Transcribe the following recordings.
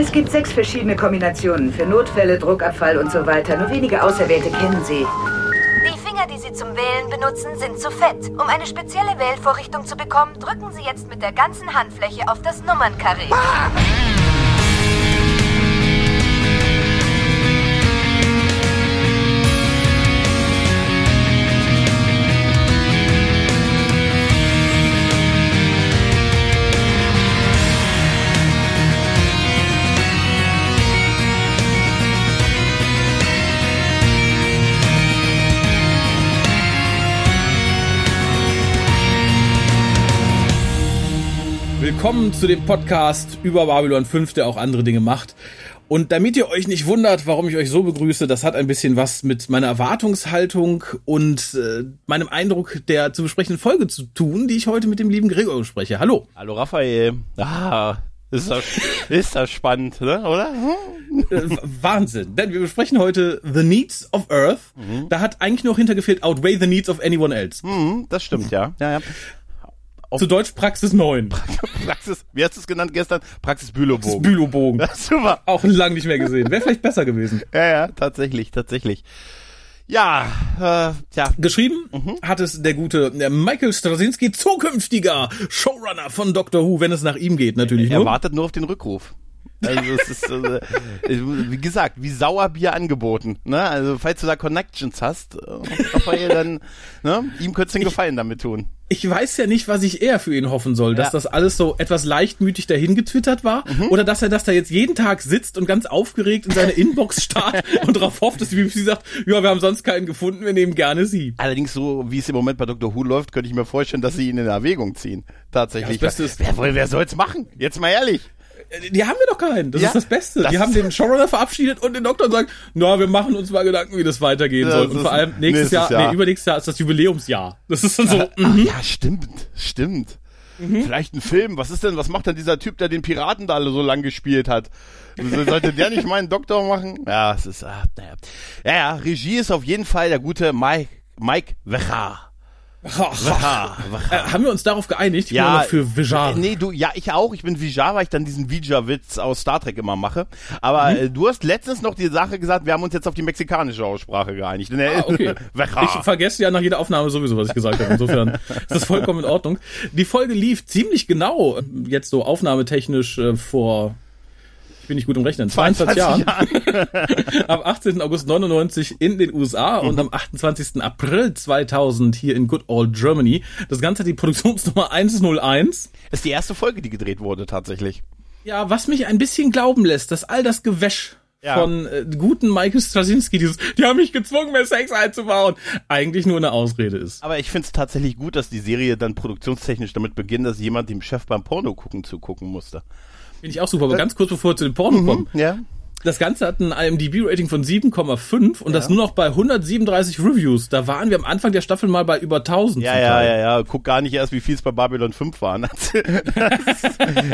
Es gibt sechs verschiedene Kombinationen für Notfälle, Druckabfall und so weiter. Nur wenige Auserwählte kennen sie. Die Finger, die Sie zum Wählen benutzen, sind zu fett. Um eine spezielle Wählvorrichtung zu bekommen, drücken Sie jetzt mit der ganzen Handfläche auf das Nummernkarree. Willkommen zu dem Podcast über Babylon 5, der auch andere Dinge macht. Und damit ihr euch nicht wundert, warum ich euch so begrüße, das hat ein bisschen was mit meiner Erwartungshaltung und äh, meinem Eindruck der zu besprechenden Folge zu tun, die ich heute mit dem lieben Gregor bespreche. Hallo. Hallo Raphael. Ah, ist das, ist das spannend, ne? oder? Äh, Wahnsinn. Denn wir besprechen heute The Needs of Earth. Mhm. Da hat eigentlich nur hintergefehlt Outweigh the Needs of Anyone Else. Hm, das stimmt, ja. ja, ja. Zu Deutsch Praxis 9. Praxis, wie hast du es genannt gestern? Praxis Bülowbogen. Bülobogen. Ja, super. Auch lang nicht mehr gesehen. Wäre vielleicht besser gewesen. Ja, ja, tatsächlich, tatsächlich. Ja, äh, ja. Geschrieben Mhm. hat es der gute Michael Straczynski, zukünftiger Showrunner von Doctor Who, wenn es nach ihm geht, natürlich Er nur. wartet nur auf den Rückruf. Also es ist, äh, wie gesagt, wie Sauerbier angeboten. Ne? Also falls du da Connections hast, äh, Raphael, dann ne? ihm könntest du einen Gefallen damit tun. Ich weiß ja nicht, was ich eher für ihn hoffen soll, dass Ja. Mhm. das alles so etwas leichtmütig dahin getwittert war oder dass er das da jetzt jeden Tag sitzt und ganz aufgeregt in seine Inbox starrt und darauf hofft, dass die BBC sagt, ja, wir haben sonst keinen gefunden, wir nehmen gerne sie. Allerdings so, wie es im Moment bei Dr. Who läuft, könnte ich mir vorstellen, dass sie ihn in Erwägung ziehen. Tatsächlich. Ja, das Beste ist- wer, wer soll's machen? Jetzt mal ehrlich. Äh, Die haben wir doch keinen. Das Ja, ist das Beste. das die haben den Showrunner verabschiedet und den Doktor und sagen, na, wir machen uns mal Gedanken, wie das weitergehen Ja, soll. Und vor allem nächstes, Jahr, Jahr. nee, übernächstes Jahr ist das Jubiläumsjahr. Das ist dann so, Ah, mhm. ja, stimmt, stimmt. Vielleicht ein Film. Was ist denn, was macht denn dieser Typ, der den Piraten da alle so lang gespielt hat? So- Sollte der nicht meinen Doktor machen? Ja, es ist, ah, naja. Ja, ja, Regie ist auf jeden Fall der gute Mike, Mike Vecha. Vecha, Äh, haben wir uns darauf geeinigt? Ich noch für Vijar. Nee, du, ja, ich auch. Ich bin Vijar, weil ich dann diesen Vija-Witz aus Star Trek immer mache. Aber Mhm. äh, du hast letztens noch die Sache gesagt, wir haben uns jetzt auf die mexikanische Aussprache geeinigt. In der- Ah, okay. Ich vergesse ja nach jeder Aufnahme sowieso, was ich gesagt habe. Insofern ist das vollkommen in Ordnung. Die Folge lief ziemlich genau, jetzt so aufnahmetechnisch äh, vor, bin nicht gut im Rechnen, 22 Jahren. Am 18. August 99 in den USA Mhm. und am 28. April 2000 hier in Good Old Germany. Das Ganze hat die Produktionsnummer 101. ist die erste Folge, die gedreht wurde, tatsächlich. Ja, was mich ein bisschen glauben lässt, dass all das Gewäsch Ja. von äh, guten Michael Straczynski, dieses, die haben mich gezwungen, mehr Sex einzubauen, eigentlich nur eine Ausrede ist. Aber ich finde es tatsächlich gut, dass die Serie dann produktionstechnisch damit beginnt, dass jemand dem Chef beim Porno gucken zugucken musste. Finde ich auch super, aber ganz kurz bevor wir zu den Porno kommen. Ja. Das Ganze hat ein IMDb-Rating von 7,5 und das nur noch bei 137 Reviews. Da waren wir am Anfang der Staffel mal bei über 1000. Ja, ja, ja, ja. Guck gar nicht erst, wie viel es bei Babylon 5 waren.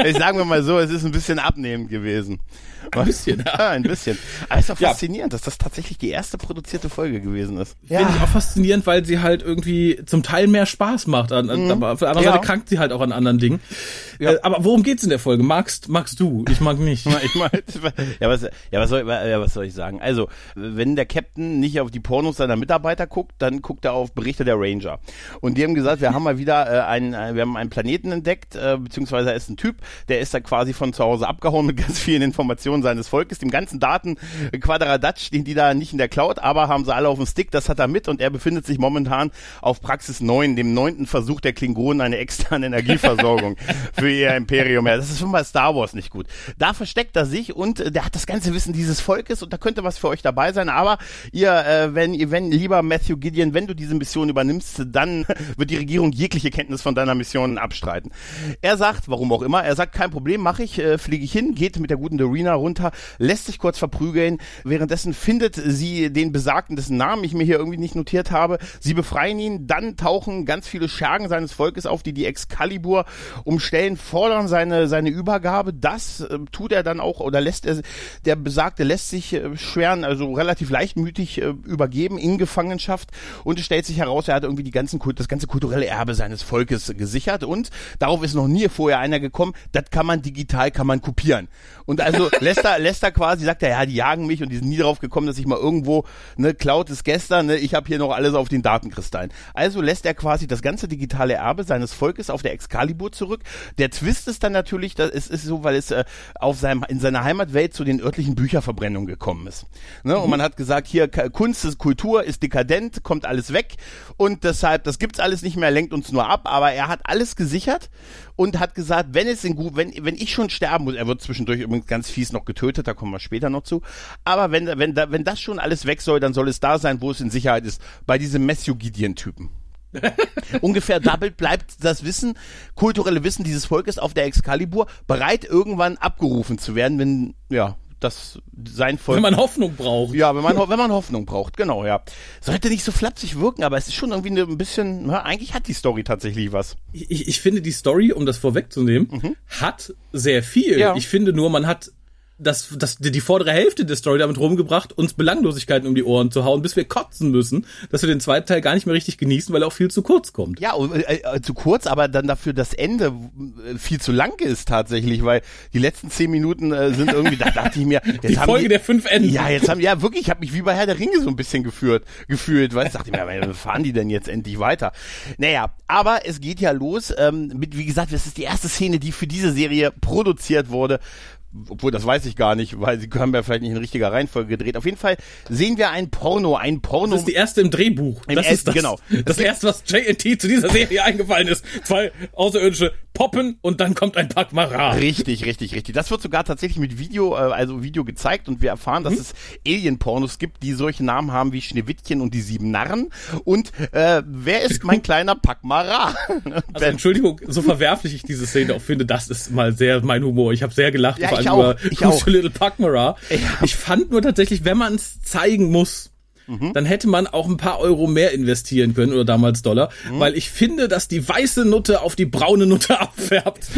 ich sagen wir mal so, es ist ein bisschen abnehmend gewesen. Ein bisschen, ja. Ja, ein bisschen. Aber es ist doch Ja. faszinierend, dass das tatsächlich die erste produzierte Folge gewesen ist. Finde ich auch faszinierend, weil sie halt irgendwie zum Teil mehr Spaß macht. An, an, Aber auf der anderen Mhm. Ja. Seite krankt sie halt auch an anderen Dingen. Äh, aber worum geht's in der Folge? Magst, magst du? Ich mag nicht. Ich meine, ja, was, ja, was soll, ja, was soll ich sagen? Also, wenn der Captain nicht auf die Pornos seiner Mitarbeiter guckt, dann guckt er auf Berichte der Ranger. Und die haben gesagt, wir haben mal wieder äh, einen, äh, wir haben einen Planeten entdeckt, äh, beziehungsweise er ist ein Typ, der ist da quasi von zu Hause abgehauen mit ganz vielen Informationen seines Volkes, dem ganzen Daten äh, Quadradatsch stehen die da nicht in der Cloud, aber haben sie alle auf dem Stick, das hat er mit und er befindet sich momentan auf Praxis 9, dem neunten Versuch der Klingonen eine externe Energieversorgung für ihr Imperium. Ja, das ist schon bei Star Wars nicht gut. Da versteckt er sich und äh, der hat das ganze Wissen dieses Volkes und da könnte was für euch dabei sein, aber ihr, äh, wenn, ihr- wenn, lieber Matthew Gideon, wenn du diese Mission übernimmst, dann wird die Regierung jegliche Kenntnis von deiner Mission abstreiten. Er sagt, warum auch immer, er sagt, kein Problem, mache ich, äh, fliege ich hin, geht mit der guten Dorina runter, lässt sich kurz verprügeln, währenddessen findet sie den Besagten, dessen Namen ich mir hier irgendwie nicht notiert habe, sie befreien ihn, dann tauchen ganz viele Schergen seines Volkes auf, die die Excalibur umstellen, fordern seine, seine Übergabe, das äh, tut er dann auch, oder lässt er der Besagte lässt sich äh, schweren, also relativ leichtmütig äh, übergeben in Gefangenschaft und es stellt sich heraus, er hat irgendwie die ganzen, das ganze kulturelle Erbe seines Volkes gesichert und darauf ist noch nie vorher einer gekommen, das kann man digital, kann man kopieren. Und also lässt er, lässt er quasi, sagt er, ja, die jagen mich und die sind nie drauf gekommen, dass ich mal irgendwo, ne, klaut es gestern, ne, ich habe hier noch alles auf den Datenkristallen. Also lässt er quasi das ganze digitale Erbe seines Volkes auf der Excalibur zurück. Der Twist ist dann natürlich, das ist, ist so, weil es äh, auf seinem, in seiner Heimatwelt zu den örtlichen Bücherverbrennungen gekommen ist. Ne? Mhm. Und man hat gesagt, hier Kunst ist Kultur, ist dekadent, kommt alles weg und deshalb, das gibt's alles nicht mehr, lenkt uns nur ab, aber er hat alles gesichert und hat gesagt, wenn es in gut, wenn, wenn ich schon sterben muss, er wird zwischendurch übrigens ganz fies noch getötet, da kommen wir später noch zu, aber wenn, wenn, wenn das schon alles weg soll, dann soll es da sein, wo es in Sicherheit ist, bei diesem Matthew Gideon-Typen. Ungefähr doppelt bleibt das Wissen, kulturelle Wissen dieses Volkes auf der Excalibur bereit, irgendwann abgerufen zu werden, wenn, ja, das sein Volk. Wenn man Hoffnung braucht. Ja, wenn man, wenn man Hoffnung braucht, genau, ja. Sollte nicht so flapsig wirken, aber es ist schon irgendwie ein bisschen, na, eigentlich hat die Story tatsächlich was. Ich, ich finde, die Story, um das vorwegzunehmen, mhm. hat sehr viel. Ja. Ich finde nur, man hat das, das, die vordere Hälfte der Story damit rumgebracht, uns Belanglosigkeiten um die Ohren zu hauen, bis wir kotzen müssen, dass wir den zweiten Teil gar nicht mehr richtig genießen, weil er auch viel zu kurz kommt. Ja, äh, äh, zu kurz, aber dann dafür das Ende äh, viel zu lang ist tatsächlich, weil die letzten zehn Minuten äh, sind irgendwie, da dachte ich mir, jetzt die Folge die, der fünf Enden. Ja, jetzt haben, ja wirklich, ich habe mich wie bei Herr der Ringe so ein bisschen geführt, gefühlt, weil ich dachte mir, wann fahren die denn jetzt endlich weiter? Naja, aber es geht ja los ähm, mit, wie gesagt, das ist die erste Szene, die für diese Serie produziert wurde obwohl das weiß ich gar nicht, weil sie haben ja vielleicht nicht in richtiger Reihenfolge gedreht. Auf jeden Fall sehen wir ein Porno, ein Porno. Das ist die erste im Drehbuch. Im das ersten, ist das, genau. Das, das erste, was JNT zu dieser Serie eingefallen ist. Zwei Außerirdische poppen und dann kommt ein Pack Mara. Richtig, richtig, richtig. Das wird sogar tatsächlich mit Video, äh, also Video gezeigt und wir erfahren, dass mhm. es Alien-Pornos gibt, die solche Namen haben wie Schneewittchen und die sieben Narren. Und äh, wer ist mein kleiner Pack Mara? also Entschuldigung, so verwerflich ich diese Szene auch finde, das ist mal sehr mein Humor. Ich habe sehr gelacht, ja, vor allem über ich auch. Little Pack Mara. Ja. Ich fand nur tatsächlich, wenn man es zeigen muss, Mhm. dann hätte man auch ein paar Euro mehr investieren können oder damals Dollar, mhm. weil ich finde, dass die weiße Nutte auf die braune Nutte abfärbt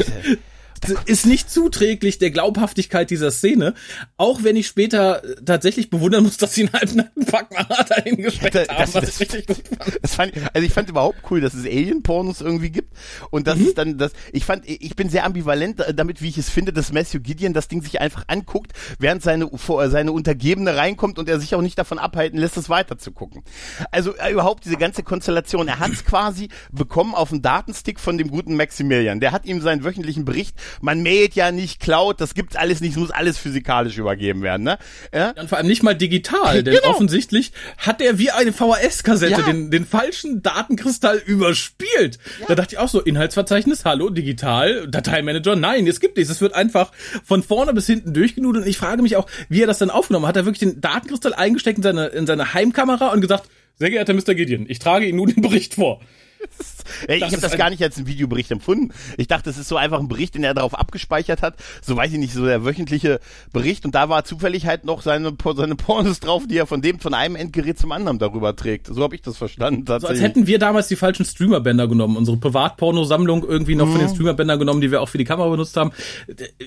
ist nicht zuträglich der Glaubhaftigkeit dieser Szene, auch wenn ich später äh, tatsächlich bewundern muss, dass sie einen halbnackten Packmacher dahin gesteckt das, haben, was das, ich richtig gut fand. Das fand. Also ich fand überhaupt cool, dass es Alien-Pornos irgendwie gibt und das mhm. ist dann das, ich fand, ich bin sehr ambivalent damit, wie ich es finde, dass Matthew Gideon das Ding sich einfach anguckt, während seine, seine Untergebene reinkommt und er sich auch nicht davon abhalten lässt, es weiter zu gucken. Also äh, überhaupt diese ganze Konstellation, er hat es quasi bekommen auf dem Datenstick von dem guten Maximilian. Der hat ihm seinen wöchentlichen Bericht man mailt ja nicht Cloud, das gibt's alles nicht, muss alles physikalisch übergeben werden, ne? Ja? Und vor allem nicht mal digital, denn genau. offensichtlich hat er wie eine VHS-Kassette ja. den, den falschen Datenkristall überspielt. Ja. Da dachte ich auch so, Inhaltsverzeichnis, hallo, digital, Dateimanager, nein, es gibt nichts. Es wird einfach von vorne bis hinten durchgenudelt und ich frage mich auch, wie er das dann aufgenommen hat. Hat er wirklich den Datenkristall eingesteckt in seine, in seine Heimkamera und gesagt, sehr geehrter Mr. Gideon, ich trage Ihnen nun den Bericht vor. Ich habe das gar nicht als einen Videobericht empfunden. Ich dachte, es ist so einfach ein Bericht, den er darauf abgespeichert hat. So weiß ich nicht, so der wöchentliche Bericht. Und da war zufällig halt noch seine, seine Pornos drauf, die er von dem, von einem Endgerät zum anderen darüber trägt. So habe ich das verstanden. So als hätten wir damals die falschen Streamerbänder genommen. Unsere Privatpornosammlung irgendwie noch mhm. von den. Streamerbändern genommen, die wir auch für die Kamera benutzt haben.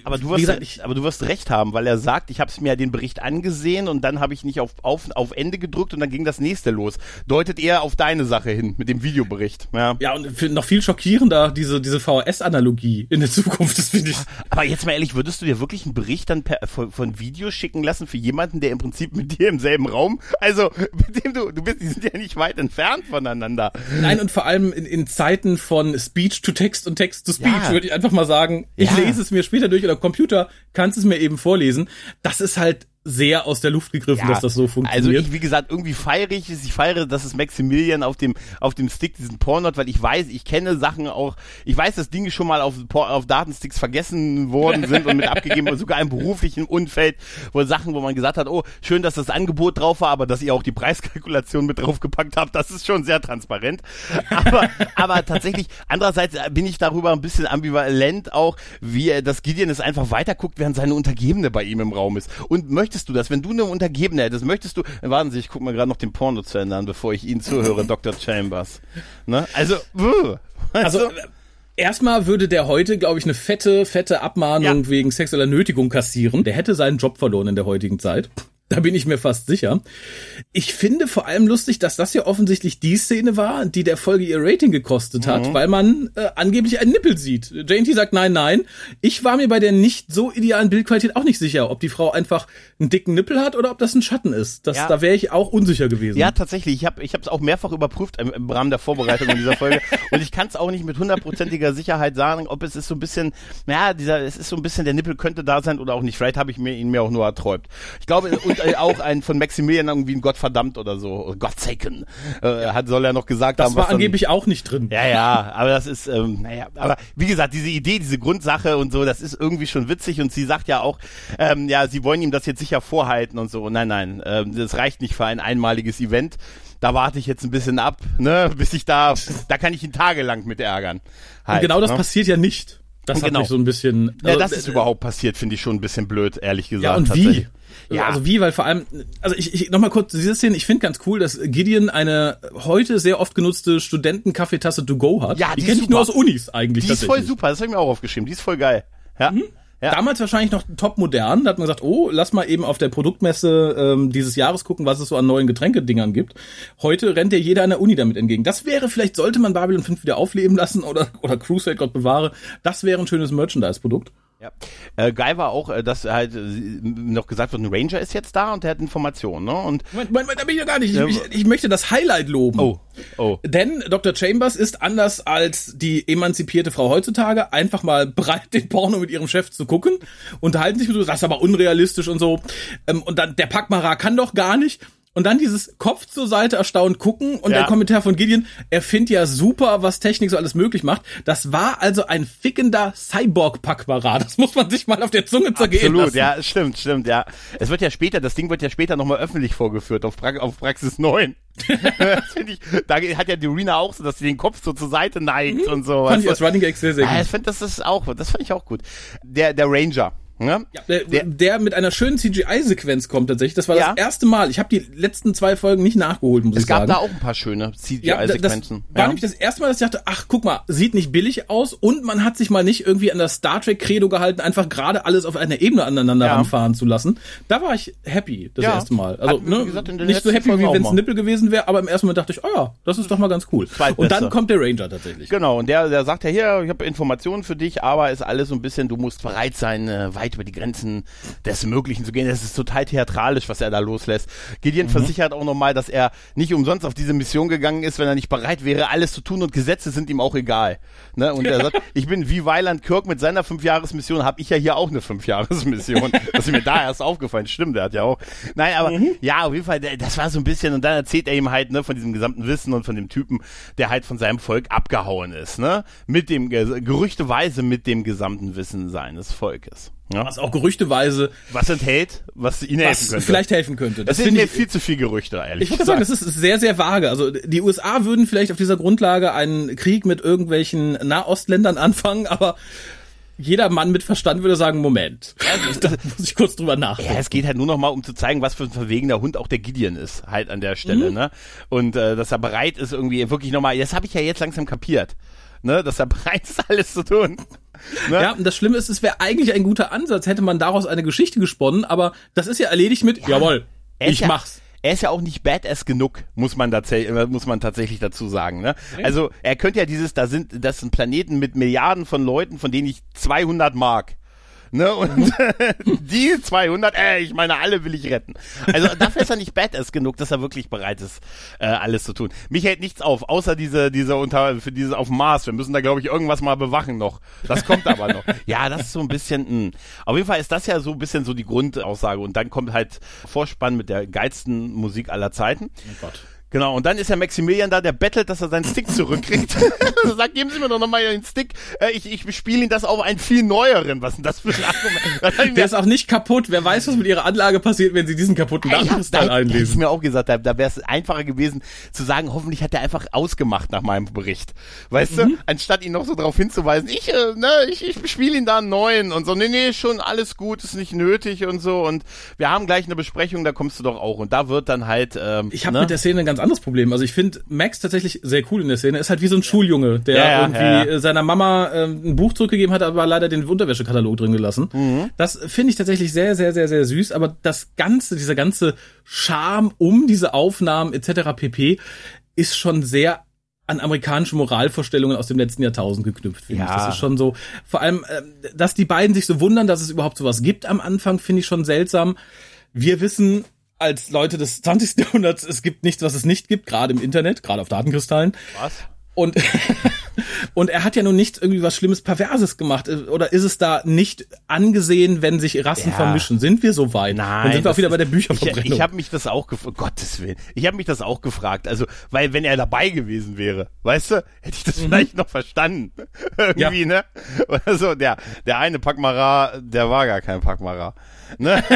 Aber du wirst, gesagt, ich, aber du wirst recht haben, weil er sagt, ich habe es mir den Bericht angesehen und dann habe ich nicht auf, auf, auf Ende gedrückt und dann ging das nächste los. Deutet eher auf deine Sache hin mit dem Videobericht. Ja, ja und noch viel schockierender, diese, diese VHS-Analogie in der Zukunft, das finde ich. Aber jetzt mal ehrlich, würdest du dir wirklich einen Bericht dann per, von, von Video schicken lassen für jemanden, der im Prinzip mit dir im selben Raum, also mit dem du, du bist, die sind ja nicht weit entfernt voneinander. Nein, und vor allem in, in Zeiten von Speech to Text und Text to Speech ja. würde ich einfach mal sagen, ich ja. lese es mir später durch oder Computer kannst es mir eben vorlesen. Das ist halt sehr aus der Luft gegriffen, ja, dass das so funktioniert. Also ich, wie gesagt, irgendwie feiere ich es. Ich feiere, dass es Maximilian auf dem, auf dem Stick diesen Porn hat, weil ich weiß, ich kenne Sachen auch, ich weiß, dass Dinge schon mal auf, auf Datensticks vergessen worden sind und mit abgegeben, sogar im beruflichen Umfeld, wo Sachen, wo man gesagt hat, oh, schön, dass das Angebot drauf war, aber dass ihr auch die Preiskalkulation mit draufgepackt habt, das ist schon sehr transparent. Aber, aber tatsächlich, andererseits bin ich darüber ein bisschen ambivalent auch, wie er, dass Gideon es einfach weiterguckt, während seine Untergebene bei ihm im Raum ist und möchte möchtest du das? Wenn du eine Untergebene hättest, möchtest du. Warten Sie, ich gucke mir gerade noch den Porno zu ändern, bevor ich Ihnen zuhöre, Dr. Chambers. Ne? Also, uh, also, Erstmal würde der heute, glaube ich, eine fette, fette Abmahnung Ja. wegen sexueller Nötigung kassieren. Der hätte seinen Job verloren in der heutigen Zeit. Da bin ich mir fast sicher. Ich finde vor allem lustig, dass das ja offensichtlich die Szene war, die der Folge ihr Rating gekostet Mhm. hat, weil man äh, angeblich einen Nippel sieht. JT sagt nein, nein. Ich war mir bei der nicht so idealen Bildqualität auch nicht sicher, ob die Frau einfach einen dicken Nippel hat oder ob das ein Schatten ist. Das, Ja. Da wäre ich auch unsicher gewesen. Ja, tatsächlich. Ich habe ich es auch mehrfach überprüft im, im Rahmen der Vorbereitung in dieser Folge. Und ich kann es auch nicht mit hundertprozentiger Sicherheit sagen, ob es ist so ein bisschen, naja, dieser, es ist so ein bisschen, der Nippel könnte da sein oder auch nicht. Vielleicht habe ich mir ihn mir auch nur erträumt. Ich glaube, und äh, auch ein von Maximilian irgendwie ein Gottverdammt oder so, oder Gottsaken, äh, hat, soll er noch gesagt das haben. war was dann- angeblich auch nicht drin. ja, ja, aber das ist, ähm, naja, aber wie gesagt, diese Idee, diese Grundsache und so, das ist irgendwie schon witzig und sie sagt ja auch, ähm, ja, sie wollen ihm das jetzt sicher vorhalten und so. Nein, nein, ähm, das reicht nicht für ein einmaliges Event. Da warte ich jetzt ein bisschen ab, ne, bis ich da, da kann ich ihn tagelang mit ärgern. Und Halt, genau das ne? passiert ja nicht. Das Genau. hat mich so ein bisschen. Ja, also, das ist äh, überhaupt passiert, finde ich schon ein bisschen blöd, ehrlich gesagt. Ja, und wie? Ja. Also wie, weil vor allem, also ich, ich nochmal kurz diese Szene, ich finde ganz cool, dass Gideon eine heute sehr oft genutzte Studentenkaffeetasse to go hat. Ja, die die kenne ich nur aus. Unis eigentlich. Die ist voll super, das habe ich mir auch aufgeschrieben, die ist voll geil. Ja. Mhm. Ja. Damals wahrscheinlich noch top modern. Da hat man gesagt, oh, lass mal eben auf der Produktmesse ähm, dieses Jahres gucken, was es so an neuen Getränkedingern gibt. Heute rennt ja jeder an der Uni damit entgegen. Das wäre, vielleicht sollte man Babylon 5 wieder aufleben lassen oder, oder Crusade, Gott bewahre. Das wäre ein schönes Merchandise-Produkt. Ja. Äh, geil war auch, äh, dass halt äh, noch gesagt wird, ein Ranger ist jetzt da und der hat Informationen, ne? Und Moment, Moment, Moment, da bin ich noch gar nicht. Ja, Ich, ich, ich möchte das Highlight loben. oh, oh. Denn Dr. Chambers ist anders als die emanzipierte Frau heutzutage einfach mal bereit, den Porno mit ihrem Chef zu gucken, unterhalten sich mit so, das ist aber unrealistisch und so. Ähm, Und dann, der Packmacher kann doch gar nicht. Und dann dieses Kopf zur Seite erstaunt gucken und Ja. der Kommentar von Gideon, er findet ja super, was Technik so alles möglich macht. Das war also ein fickender Cyborg-Packmacher. Das muss man sich mal auf der Zunge zergehen Absolut, lassen. ja, stimmt, stimmt, ja. Es wird ja später, das Ding wird ja später nochmal öffentlich vorgeführt auf, pra auf Praxis 9. das finde ich, da hat ja die Arena auch so, dass sie den Kopf so zur Seite neigt und so. Mhm. Fand ich als Running Gag sehr, sehr ja, gut. ich finde, das ist auch, das fand ich auch gut. Der, der Ranger, ne? Ja, der, der, mit einer schönen CGI-Sequenz kommt tatsächlich. Das war Ja. das erste Mal. Ich habe die letzten zwei Folgen nicht nachgeholt, muss Es ich gab sagen. da auch ein paar schöne ja, CGI-Sequenzen. war nämlich das erste Mal, dass ich dachte, ach, guck mal, sieht nicht billig aus und man hat sich mal nicht irgendwie an das Star Trek Credo gehalten, einfach gerade alles auf einer Ebene aneinander Ja. ranfahren zu lassen. Da war ich happy das Ja. erste Mal. Also ne, gesagt, nicht so happy, wie wenn es mal. ein Nippel gewesen wäre, aber im ersten Moment dachte ich, oh ja, das ist doch mal ganz cool. Und dann kommt der Ranger tatsächlich. Genau, und der, der sagt ja hier, ich habe Informationen für dich, aber ist alles so ein bisschen, du musst bereit sein, äh, weit über die Grenzen des Möglichen zu gehen. Das ist total theatralisch, was er da loslässt. Gideon Mhm. versichert auch nochmal, dass er nicht umsonst auf diese Mission gegangen ist, wenn er nicht bereit wäre, alles zu tun und Gesetze sind ihm auch egal. Ne? Und er sagt, ich bin wie Weiland Kirk mit seiner Fünfjahresmission, habe ich ja hier auch eine Fünfjahresmission. Das ist mir da erst aufgefallen. Stimmt, der hat ja auch. Nein, aber Mhm. ja, auf jeden Fall, das war so ein bisschen, und dann erzählt er ihm halt, ne, von diesem gesamten Wissen und von dem Typen, der halt von seinem Volk abgehauen ist, ne? Mit dem, Ge- gerüchteweise mit dem gesamten Wissen seines Volkes. Ja? Was auch gerüchteweise Was enthält, was ihnen helfen was könnte. vielleicht helfen könnte. das Das sind ich viel zu viel Gerüchte, ehrlich Ich würde sagen, das ist sehr, sehr vage. Also die USA würden vielleicht auf dieser Grundlage einen Krieg mit irgendwelchen Nahostländern anfangen, aber jeder Mann mit Verstand würde sagen, Moment, da muss ich kurz drüber nachdenken. Ja, es geht halt nur noch mal, um zu zeigen, was für ein verwegener Hund auch der Gideon ist, halt an der Stelle, ne? Und äh, dass er bereit ist, irgendwie wirklich nochmal, das habe ich ja jetzt langsam kapiert, ne? Dass er bereit ist, alles zu tun. Ne? Ja, und das Schlimme ist, es wäre eigentlich ein guter Ansatz, hätte man daraus eine Geschichte gesponnen, aber das ist ja erledigt mit, jawohl, Er ist ich ja, mach's. Er ist ja auch nicht badass genug, muss man, tatsächlich, äh, muss man tatsächlich dazu sagen. Ne? Also er könnte ja dieses, da sind, das sind Planeten mit Milliarden von Leuten, von denen ich 200 mag. Ne? Und die 200, äh, ich meine, alle will ich retten. Also dafür ist er nicht badass genug, dass er wirklich bereit ist, äh, alles zu tun. Mich hält nichts auf, außer diese, diese unter, für dieses auf dem Mars. Wir müssen da, glaube ich, irgendwas mal bewachen noch. Das kommt aber noch. Ja, das ist so ein bisschen, mh. auf jeden Fall ist das ja so ein bisschen so die Grundaussage. Und dann kommt halt Vorspann mit der geilsten Musik aller Zeiten. Oh Gott. Genau, und dann ist ja Maximilian da, der bettelt, dass er seinen Stick zurückkriegt. er sagt, geben Sie mir doch nochmal den Stick. Äh, ich ich spiele ihn das auf einen viel neueren. Was ist denn das für ein Argument? Das Der ist auch nicht kaputt. Wer weiß, was mit ihrer Anlage passiert, wenn sie diesen kaputten Nachkristall da, einlesen. mir auch gesagt, da, da wäre es einfacher gewesen zu sagen, hoffentlich hat er einfach ausgemacht nach meinem Bericht. Weißt Mhm. du, anstatt ihn noch so darauf hinzuweisen, ich, äh, ne, ich, ich spiele ihn da einen neuen und so, nee, nee, schon alles gut, ist nicht nötig und so und wir haben gleich eine Besprechung, da kommst du doch auch und da wird dann halt, ähm, Ich habe ne? mit der Szene ganz ganz anderes Problem. Also ich finde Max tatsächlich sehr cool in der Szene. Ist halt wie so ein Schuljunge, der Ja, ja, irgendwie ja. seiner Mama ähm, ein Buch zurückgegeben hat, aber leider den Unterwäschekatalog drin gelassen. Mhm. Das finde ich tatsächlich sehr, sehr, sehr, sehr süß. Aber das ganze, dieser ganze Charme um diese Aufnahmen etc. pp. ist schon sehr an amerikanische Moralvorstellungen aus dem letzten Jahrtausend geknüpft, finde ich. Ja. Das ist schon so. Vor allem, ähm, dass die beiden sich so wundern, dass es überhaupt sowas gibt am Anfang, finde ich schon seltsam. Wir wissen als Leute des 20. Jahrhunderts, es gibt nichts, was es nicht gibt, gerade im Internet, gerade auf Datenkristallen. Was? Und, und er hat ja nun nicht irgendwie was Schlimmes, Perverses gemacht. Oder ist es da nicht angesehen, wenn sich Rassen Ja. vermischen? Sind wir so weit? Nein. Dann sind wir auch wieder bei der Bücherverbrennung. Ich, ich habe mich das auch gefragt, Gottes Willen. Ich habe mich das auch gefragt. Also, weil wenn er dabei gewesen wäre, weißt du, hätte ich das vielleicht noch verstanden. Irgendwie, ne? Oder so, der, der eine Packmara, der war gar kein Packmara. Ne?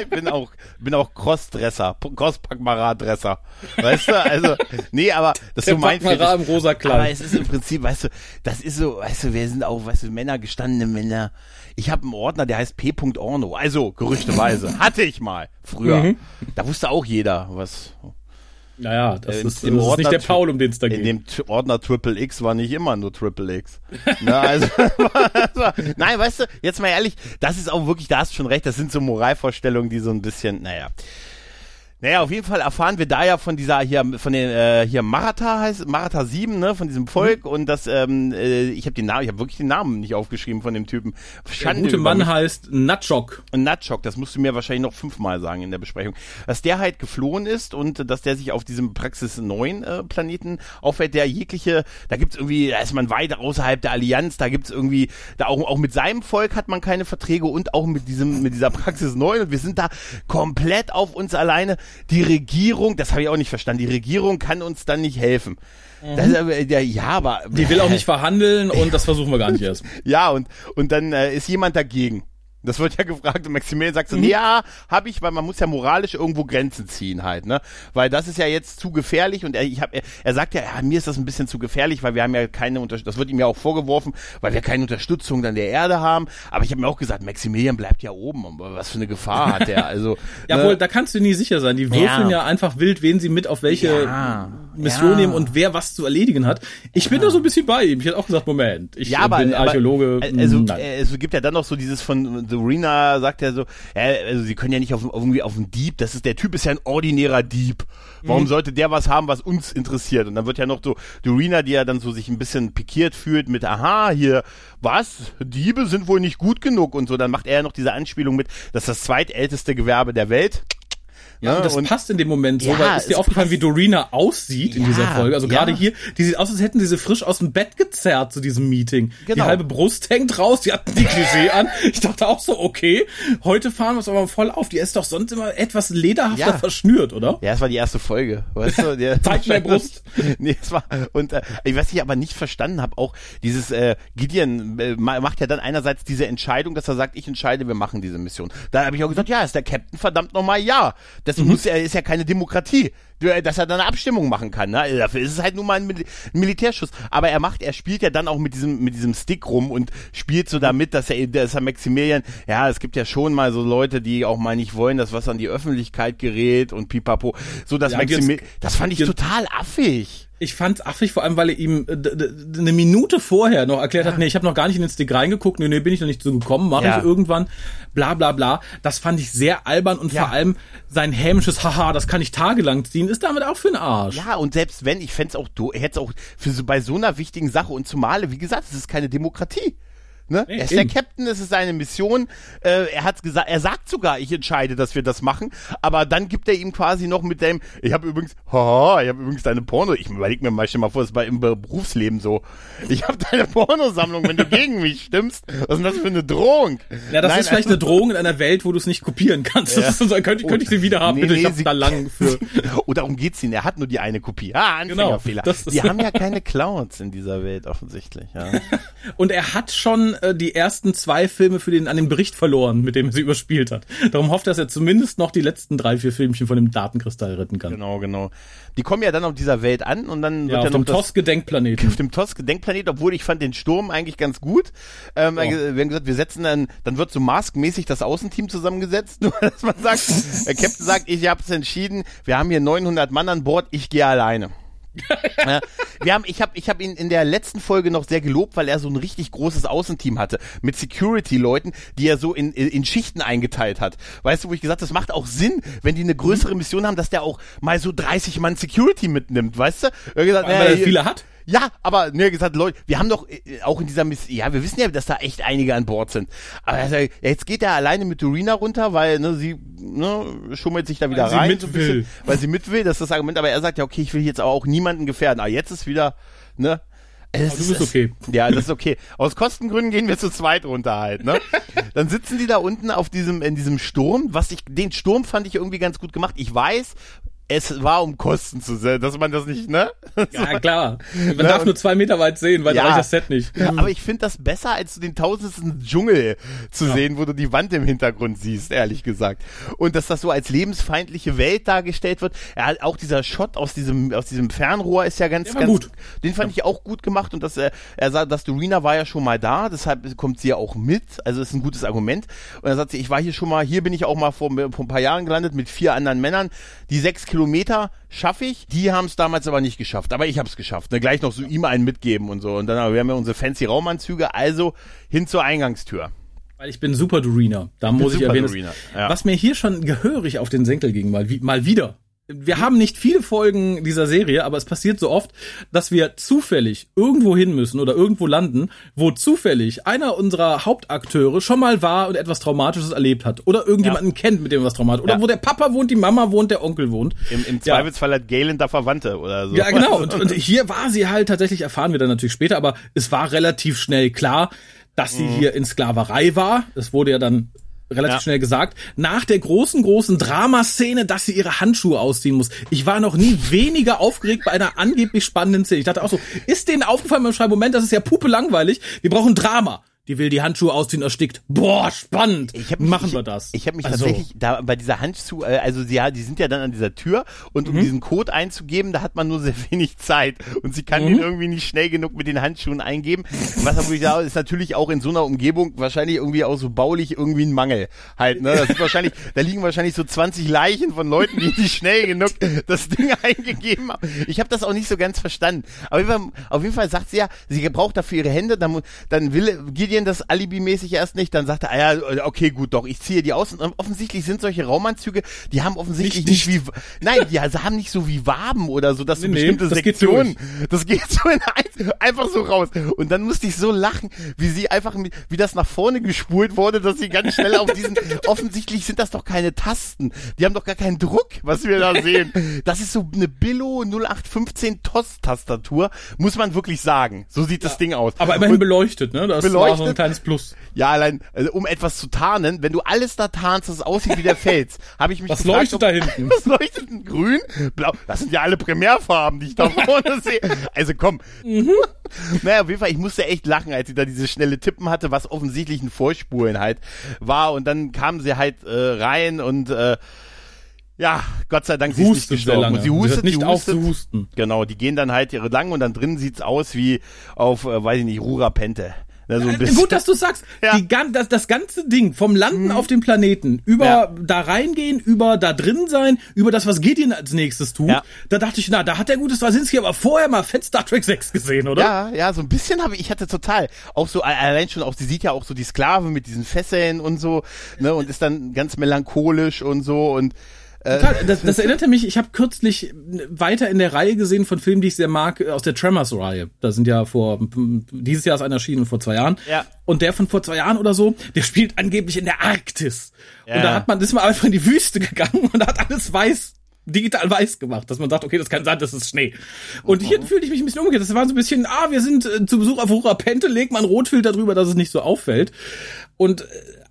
Ich bin auch, bin auch Crossdresser, Cross-Packmara-Dresser. Weißt du, also, nee, aber das ist Der so mein Packmara im rosa Kleid. Aber es ist im Prinzip, weißt du, das ist so, weißt du, wir sind auch, weißt du, Männer, gestandene Männer. Ich habe einen Ordner, der heißt P.Orno. Also, gerüchteweise. Hatte ich mal früher. Mhm. Da wusste auch jeder, was. Naja, das, Äh, ist, das im ist nicht Ordner- der Paul, um den es da In geht. dem T- Ordner Triple X war nicht immer nur Triple X. Na, also, nein, weißt du, jetzt mal ehrlich, das ist auch wirklich, da hast du schon recht, das sind so Moralvorstellungen, die so ein bisschen, naja. Naja, auf jeden Fall erfahren wir da ja von dieser hier, von den äh, hier Maratha heißt Maratha 7, ne, von diesem Volk und das, ähm, äh, ich habe den Namen, ich habe wirklich den Namen nicht aufgeschrieben von dem Typen. Der Schande gute über Mann mich. heißt Natschok. Und Nutschok, das musst du mir wahrscheinlich noch fünfmal sagen in der Besprechung, dass der halt geflohen ist und dass der sich auf diesem Praxis 9 äh, Planeten aufhält, der jegliche, da gibt's irgendwie, da ist man weit außerhalb der Allianz, da gibt's irgendwie, da auch, auch mit seinem Volk hat man keine Verträge und auch mit diesem, mit dieser Praxis 9 und wir sind da komplett auf uns alleine. Die Regierung, das habe ich auch nicht verstanden, die Regierung kann uns dann nicht helfen. Das ist aber, ja, ja, aber Die will auch nicht verhandeln und das versuchen wir gar nicht erst. ja, und, und dann äh, ist jemand dagegen. Das wird ja gefragt und Maximilian sagt Mhm. so, ja, habe ich, weil man muss ja moralisch irgendwo Grenzen ziehen halt, ne? Weil das ist ja jetzt zu gefährlich und er, ich hab, er, er sagt ja, ja, mir ist das ein bisschen zu gefährlich, weil wir haben ja keine Unterstützung, das wird ihm ja auch vorgeworfen, weil wir keine Unterstützung dann der Erde haben. Aber ich habe mir auch gesagt, Maximilian bleibt ja oben, was für eine Gefahr hat der? Also, Jawohl, ne? da kannst du nie sicher sein. Die würfeln ja, Ja. einfach wild, wen sie mit auf welche Ja, Mission ja. nehmen und wer was zu erledigen hat. Ich bin da so ein bisschen bei ihm. Ich hätte auch gesagt, Moment, ich äh, aber, bin Archäologe. Aber, also, Nein. äh, es gibt ja dann noch so dieses von Dorina sagt ja so, ja, also sie können ja nicht auf, auf irgendwie auf einen Dieb, das ist der Typ ist ja ein ordinärer Dieb. Warum Mhm. sollte der was haben, was uns interessiert? Und dann wird ja noch so Dorina, die ja dann so sich ein bisschen pikiert fühlt mit, aha, hier, was? Diebe sind wohl nicht gut genug und so. Dann macht er ja noch diese Anspielung mit, das ist das zweitälteste Gewerbe der Welt. Ja, und das und- passt in dem Moment so, Ja, weil ist dir es aufgefallen, passt. wie Dorina aussieht in Ja, dieser Folge. Also ja. gerade hier, die sieht aus, als hätten sie sie frisch aus dem Bett gezerrt zu diesem Meeting. Die Genau. halbe Brust hängt raus, die hatten die Klischee an. Ich dachte auch so, okay, heute fahren wir es aber voll auf. Die ist doch sonst immer etwas lederhafter verschnürt, oder? Ja, das war die erste Folge, weißt du? Der Zeig mir Brust. nee, es war und äh, ich was ich aber nicht verstanden habe, auch dieses äh, Gideon äh, ma- macht ja dann einerseits diese Entscheidung, dass er sagt, ich entscheide, wir machen diese Mission. Da habe ich auch gesagt, ja, ist der Captain verdammt nochmal ja. Das Mhm. muss ist ja keine Demokratie, äh, dass er dann eine Abstimmung machen kann. Ne? Also Dafür ist es halt nur mal ein, Mil ein Militärschuss. Aber er macht, er spielt ja dann auch mit diesem mit diesem Stick rum und spielt so damit, dass er, dass er Maximilian, ja, es gibt ja schon mal so Leute, die auch mal nicht wollen, dass was an die Öffentlichkeit gerät und pipapo. So dass Ja, Maximilian, das fand ich total affig. Ich fand's affig, vor allem, weil er ihm äh, eine Minute vorher noch erklärt hat, nee, ich habe noch gar nicht in den Stick reingeguckt, nee, nee, bin ich noch nicht so gekommen, mache Ja. ich irgendwann, bla bla bla. Das fand ich sehr albern und Ja. vor allem sein hämisches Haha, das kann ich tagelang ziehen, ist damit auch für den Arsch. Ja, und selbst wenn, ich fänd's auch, du hätt's auch für so, bei so einer wichtigen Sache und zumal, wie gesagt, es ist keine Demokratie. Ne? Nee, er ist eben. der Captain, es ist seine Mission. Äh, er hat gesagt, er sagt sogar, ich entscheide, dass wir das machen. Aber dann gibt er ihm quasi noch mit dem, ich habe übrigens, haha, ich habe übrigens deine Porno. Ich überleg mir mal, stell mal vor, das war im Be- Berufsleben so. Ich habe deine Pornosammlung, wenn du gegen mich stimmst. Was ist denn das für eine Drohung? Ja, das Nein, ist vielleicht also- eine Drohung in einer Welt, wo du es nicht kopieren kannst. Ist so, könnte, könnte ich sie wieder haben, Nee, bitte, nee, ich sie- da lang für. Oh, darum geht's ihnen. Er hat nur die eine Kopie. Ah, Anfängerfehler. Genau, die haben ja keine Clouds in dieser Welt offensichtlich. Ja. Und er hat schon äh, die ersten zwei Filme für den an den Bericht verloren, mit dem er sie überspielt hat. Darum hofft er, dass er zumindest noch die letzten drei, vier Filmchen von dem Datenkristall retten kann. Genau, genau. Die kommen ja dann auf dieser Welt an und dann Ja, wird auf ja noch dem TOS-Gedenkplaneten. auf dem TOS-Gedenkplanet, obwohl ich fand den Sturm eigentlich ganz gut. Ähm, Ja. Wir haben gesagt, wir setzen dann, dann wird so maskmäßig das Außenteam zusammengesetzt, nur dass man sagt, der Captain sagt, ich habe es entschieden, wir haben hier 900 Mann an Bord, ich gehe alleine. Ja, wir haben, ich habe ich hab ihn in der letzten Folge noch sehr gelobt, weil er so ein richtig großes Außenteam hatte mit Security-Leuten, die er so in, in Schichten eingeteilt hat. Weißt du, wo ich gesagt, habe, das macht auch Sinn, wenn die eine größere Mission haben, dass der auch mal so 30 Mann Security mitnimmt, weißt du? Er gesagt, Weil er viele hat. Ja, aber ne, gesagt, Leute, wir haben doch äh, auch in dieser Mission, ja, wir wissen ja, dass da echt einige an Bord sind. Aber er sagt, ja, jetzt geht er alleine mit Dorina runter, weil ne, sie ne, schummelt sich da wieder Weil sie rein, mit so bisschen, will. weil sie mit will. Das ist das Argument. Aber er sagt ja, okay, ich will jetzt aber auch niemanden gefährden. Aber jetzt ist wieder, ne. Es Aber du bist okay. Ja, das ist okay. Aus Kostengründen gehen wir zu zweit runter halt, ne? Dann sitzen die da unten auf diesem, in diesem Sturm. Was ich, den Sturm fand ich irgendwie ganz gut gemacht. Ich weiß, es war um Kosten zu sehen, dass man das nicht, ne? Ja, klar. Man Ne, darf nur zwei Meter weit sehen, weil Ja. da reicht das Set nicht. Ja, aber ich finde das besser, als den tausendsten Dschungel zu sehen, wo du die Wand im Hintergrund siehst, ehrlich gesagt. Und dass das so als lebensfeindliche Welt dargestellt wird. Er hat auch dieser Shot aus diesem, aus diesem Fernrohr ist ja ganz, ganz gut. Den fand ich auch gut gemacht und dass er, er sagt, dass Dorina war ja schon mal da, deshalb kommt sie ja auch mit. Also ist ein gutes Argument. Und er sagt sie, ich war hier schon mal, hier bin ich auch mal vor, vor ein paar Jahren gelandet mit vier anderen Männern. Die sechs Kilometer schaffe ich. Die haben es damals aber nicht geschafft. Aber ich habe es geschafft. Ne? Gleich noch so ihm einen mitgeben und so. Und dann wir haben ja unsere fancy Raumanzüge. Also hin zur Eingangstür. Weil ich bin super Dorina. Da muss ich erwähnen. Ja. Was mir hier schon gehörig auf den Senkel ging, mal, wie, mal wieder. Wir haben nicht viele Folgen dieser Serie, aber es passiert so oft, dass wir zufällig irgendwo hin müssen oder irgendwo landen, wo zufällig einer unserer Hauptakteure schon mal war und etwas Traumatisches erlebt hat. Oder irgendjemanden kennt, mit dem was Traumatisches. Oder Ja. wo der Papa wohnt, die Mama wohnt, der Onkel wohnt. Im, im Ja. Zweifelsfall hat Galen da Verwandte oder so. Ja, genau. Und, und hier war sie halt tatsächlich, erfahren wir dann natürlich später, aber es war relativ schnell klar, dass sie hier in Sklaverei war. Das wurde ja dann relativ Ja. schnell gesagt. Nach der großen, großen Dramaszene, dass sie ihre Handschuhe ausziehen muss. Ich war noch nie weniger aufgeregt bei einer angeblich spannenden Szene. Ich dachte auch so, ist denen aufgefallen beim Schreiben, Moment, das ist ja puppe langweilig. Wir brauchen Drama. Die will die Handschuhe ausziehen, erstickt. Boah, spannend. Ich hab mich, Machen ich, wir das. Ich habe mich Also, tatsächlich da bei dieser Handschuh, äh, also sie, ja, die sind ja dann an dieser Tür und um Mhm. diesen Code einzugeben, da hat man nur sehr wenig Zeit und sie kann Mhm. den irgendwie nicht schnell genug mit den Handschuhen eingeben. Was aber ich sage, ist natürlich auch in so einer Umgebung wahrscheinlich irgendwie auch so baulich irgendwie ein Mangel halt. Ne, das ist wahrscheinlich, da liegen wahrscheinlich so 20 Leichen von Leuten, die nicht schnell genug das Ding eingegeben haben. Ich habe das auch nicht so ganz verstanden. Aber auf jeden Fall, sagt sie ja, sie braucht dafür ihre Hände, dann, dann will Gideon das alibimäßig erst nicht, dann sagt er, ah ja, okay, gut, doch, ich ziehe die aus. Und offensichtlich sind solche Raumanzüge, die haben offensichtlich nicht, Nicht- wie, nein, die also haben nicht so wie Waben oder so, dass so Nee, nee, bestimmte das geht Sektionen, das geht so in eins, einfach so raus. Und dann musste ich so lachen, wie sie einfach, wie das nach vorne gespult wurde, dass sie ganz schnell auf diesen, offensichtlich sind das doch keine Tasten. Die haben doch gar keinen Druck, was wir da sehen. Das ist so eine Billo 0815 TOS-Tastatur, muss man wirklich sagen. So sieht das Ding aus. aber immerhin beleuchtet, ne? Das war ein kleines Plus. Ja, allein, also, um etwas zu tarnen, wenn du alles da tarnst, dass es aussieht wie der Fels, habe ich mich Was gefragt, leuchtet ob- da hinten? Was leuchtet denn? Grün? Blau? Das sind ja alle Primärfarben, die ich da vorne sehe. Also komm. Mhm. Naja, auf jeden Fall, ich musste echt lachen, als sie da diese schnelle Tippen hatte, was offensichtlich ein Vorspulen halt war. Und dann kam sie halt äh, rein und äh, ja, Gott sei Dank, sie ist nicht Hustet gestorben. sie hustet, hört nicht sie auf hustet. zu husten. Genau, die gehen dann halt ihre lang und dann drin sieht's aus wie auf, äh, weiß ich nicht, Rura Pente. Ne, so Äh. Gut, dass du sagst. Ja. Die, das, das ganze Ding vom Landen auf dem Planeten über Ja. da reingehen, über da drin sein, über das, was Gideon als nächstes tut. Ja. Da dachte ich, na, da hat der gute Straczynski aber vorher mal fett Star Trek 6 gesehen, oder? Ja, ja, so ein bisschen habe ich, ich hatte total, auch so, allein schon auch, sie sieht ja auch so die Sklave mit diesen Fesseln und so, ne, und ist dann ganz melancholisch und so und, Total. Das, das erinnerte mich, ich habe kürzlich weiter in der Reihe gesehen von Filmen, die ich sehr mag, äh, aus der Tremors-Reihe. Da sind ja vor, dieses Jahr ist einer erschienen und vor zwei Jahren. Ja. Und der von vor zwei Jahren oder so, der spielt angeblich in der Arktis. Ja. Und da hat man, ist man einfach in die Wüste gegangen und hat alles weiß digital weiß gemacht, dass man sagt, okay, das kann sein, das ist Schnee. Und hier fühlte ich mich ein bisschen umgekehrt. Das war so ein bisschen, ah, wir sind äh, zu Besuch auf Hura Pente, legt man Rotfilter drüber, dass es nicht so auffällt. Und äh,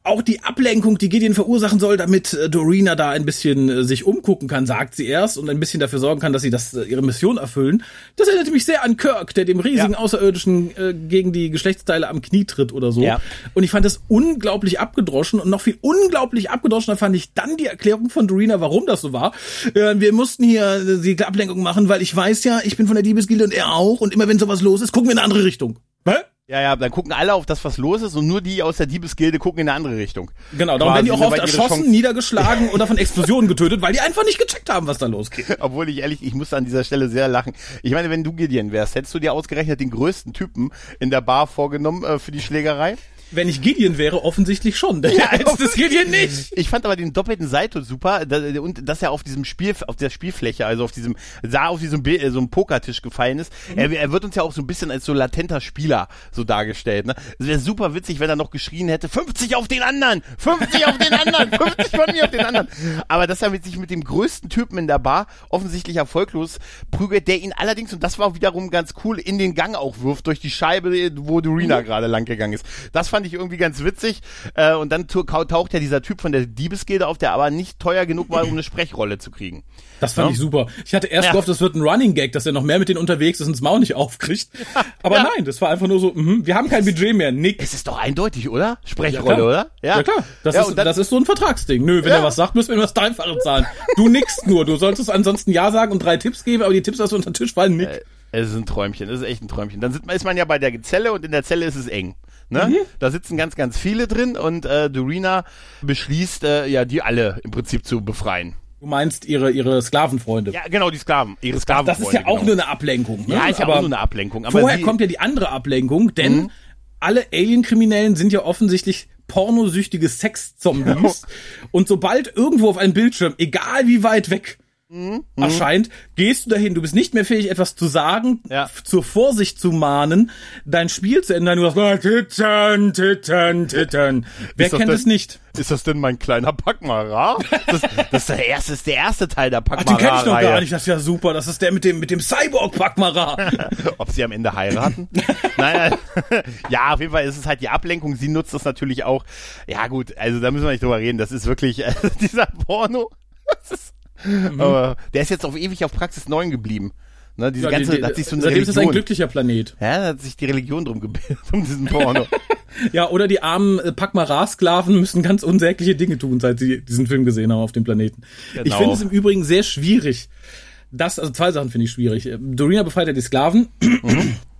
auch die Ablenkung, die Gideon verursachen soll, damit äh, Dorina da ein bisschen äh, sich umgucken kann, sagt sie erst und ein bisschen dafür sorgen kann, dass sie das äh, ihre Mission erfüllen. Das erinnert mich sehr an Kirk, der dem riesigen Ja. Außerirdischen äh, gegen die Geschlechtsteile am Knie tritt oder so. Ja. Und ich fand das unglaublich abgedroschen und noch viel unglaublich abgedroschener fand ich dann die Erklärung von Dorina, warum das so war. Äh, wir mussten hier äh, die Ablenkung machen, weil ich weiß ja, ich bin von der Diebesgilde und er auch und immer wenn sowas los ist, gucken wir in eine andere Richtung. Hä? Ja, ja, dann gucken alle auf das, was los ist und nur die aus der Diebesgilde gucken in eine andere Richtung. Genau, darum werden die auch oft erschossen, niedergeschlagen oder von Explosionen getötet, weil die einfach nicht gecheckt haben, was da losgeht. Obwohl ich ehrlich, ich musste an dieser Stelle sehr lachen. Ich meine, wenn du Gideon wärst, hättest du dir ausgerechnet den größten Typen in der Bar vorgenommen äh, für die Schlägerei? Wenn ich Gideon wäre, offensichtlich schon. Der jetzt ist Gideon nicht. Ich fand aber den doppelten Saito super und dass er auf diesem Spiel, auf der Spielfläche, also auf diesem, sah auf diesem Bild, äh, so einem Pokertisch gefallen ist. Er, er wird uns ja auch so ein bisschen als so latenter Spieler so dargestellt. Ne? Es wäre super witzig, wenn er noch geschrien hätte, 50 auf den anderen, 50 auf den anderen, 50 von mir auf den anderen. Aber dass er mit sich mit dem größten Typen in der Bar offensichtlich erfolglos prügelt, der ihn allerdings, und das war wiederum ganz cool, in den Gang auch wirft durch die Scheibe, wo Dorina gerade lang gegangen ist. Das fand ich irgendwie ganz witzig. Äh, und dann taucht ja dieser Typ von der Diebesgilde auf, der aber nicht teuer genug war, um eine Sprechrolle zu kriegen. Das fand Ja. ich super. Ich hatte erst Ja. gehofft, das wird ein Running Gag, dass er noch mehr mit denen unterwegs ist und das Maul nicht aufkriegt. Aber Ja. nein, das war einfach nur so, mhm, wir haben kein Budget mehr, nix. Es ist doch eindeutig, oder? Sprechrolle, oder? Ja, klar. Das, ist, dann, das ist so ein Vertragsding. Nö, wenn er was sagt, müssen wir ihm das Dreifache zahlen. Du nickst nur. Du solltest ansonsten Ja sagen und drei Tipps geben, aber die Tipps, dass du unter den Tisch fallen, nick. Äh, es ist ein Träumchen, es ist echt ein Träumchen. Dann ist man ja bei der Zelle und in der Zelle ist es eng. Ne? Mhm. Da sitzen ganz, ganz viele drin und äh, Dorina beschließt, äh, ja, die alle im Prinzip zu befreien. Du meinst ihre, ihre Sklavenfreunde. Ja, genau, die Sklaven, ihre Sklaven. das ist ja auch nur eine Ablenkung. Ne? Ja, ist ja aber auch nur eine Ablenkung. Aber vorher kommt ja die andere Ablenkung, denn Mhm. alle Alien-Kriminellen sind ja offensichtlich pornosüchtige Sex-Zombies. Und sobald irgendwo auf einem Bildschirm, egal wie weit weg, Mhm. erscheint, gehst du dahin. Du bist nicht mehr fähig, etwas zu sagen, Ja. zur Vorsicht zu mahnen, dein Spiel zu ändern. Du sagst, Titten, Titten, Titten. Wer kennt es nicht? Ist das denn mein kleiner Pakmara? Das, das ist der erste, ist der erste Teil der Ach, den kenn ich noch gar nicht. Das ist ja super. Das ist der mit dem, mit dem Cyborg-Packmara. Ob sie am Ende heiraten? nein, nein. Ja, auf jeden Fall ist es halt die Ablenkung. Sie nutzt das natürlich auch. Ja, gut, also da müssen wir nicht drüber reden. Das ist wirklich, also dieser Porno. Das ist, Mhm. aber der ist jetzt auf ewig auf Praxis 9 geblieben. Ne, diese Ja, ganze, die- die- hat sich so eine seitdem ist ein Religion. glücklicher Planet. ja, da hat sich die Religion drum gebildet, um diesen Porno. Ja, oder die armen äh, Pakmara-Sklaven müssen ganz unsägliche Dinge tun, seit sie diesen Film gesehen haben auf dem Planeten. Ich Genau. finde es im Übrigen sehr schwierig. Das, also zwei Sachen finde ich schwierig. Dorina befreit ja die Sklaven.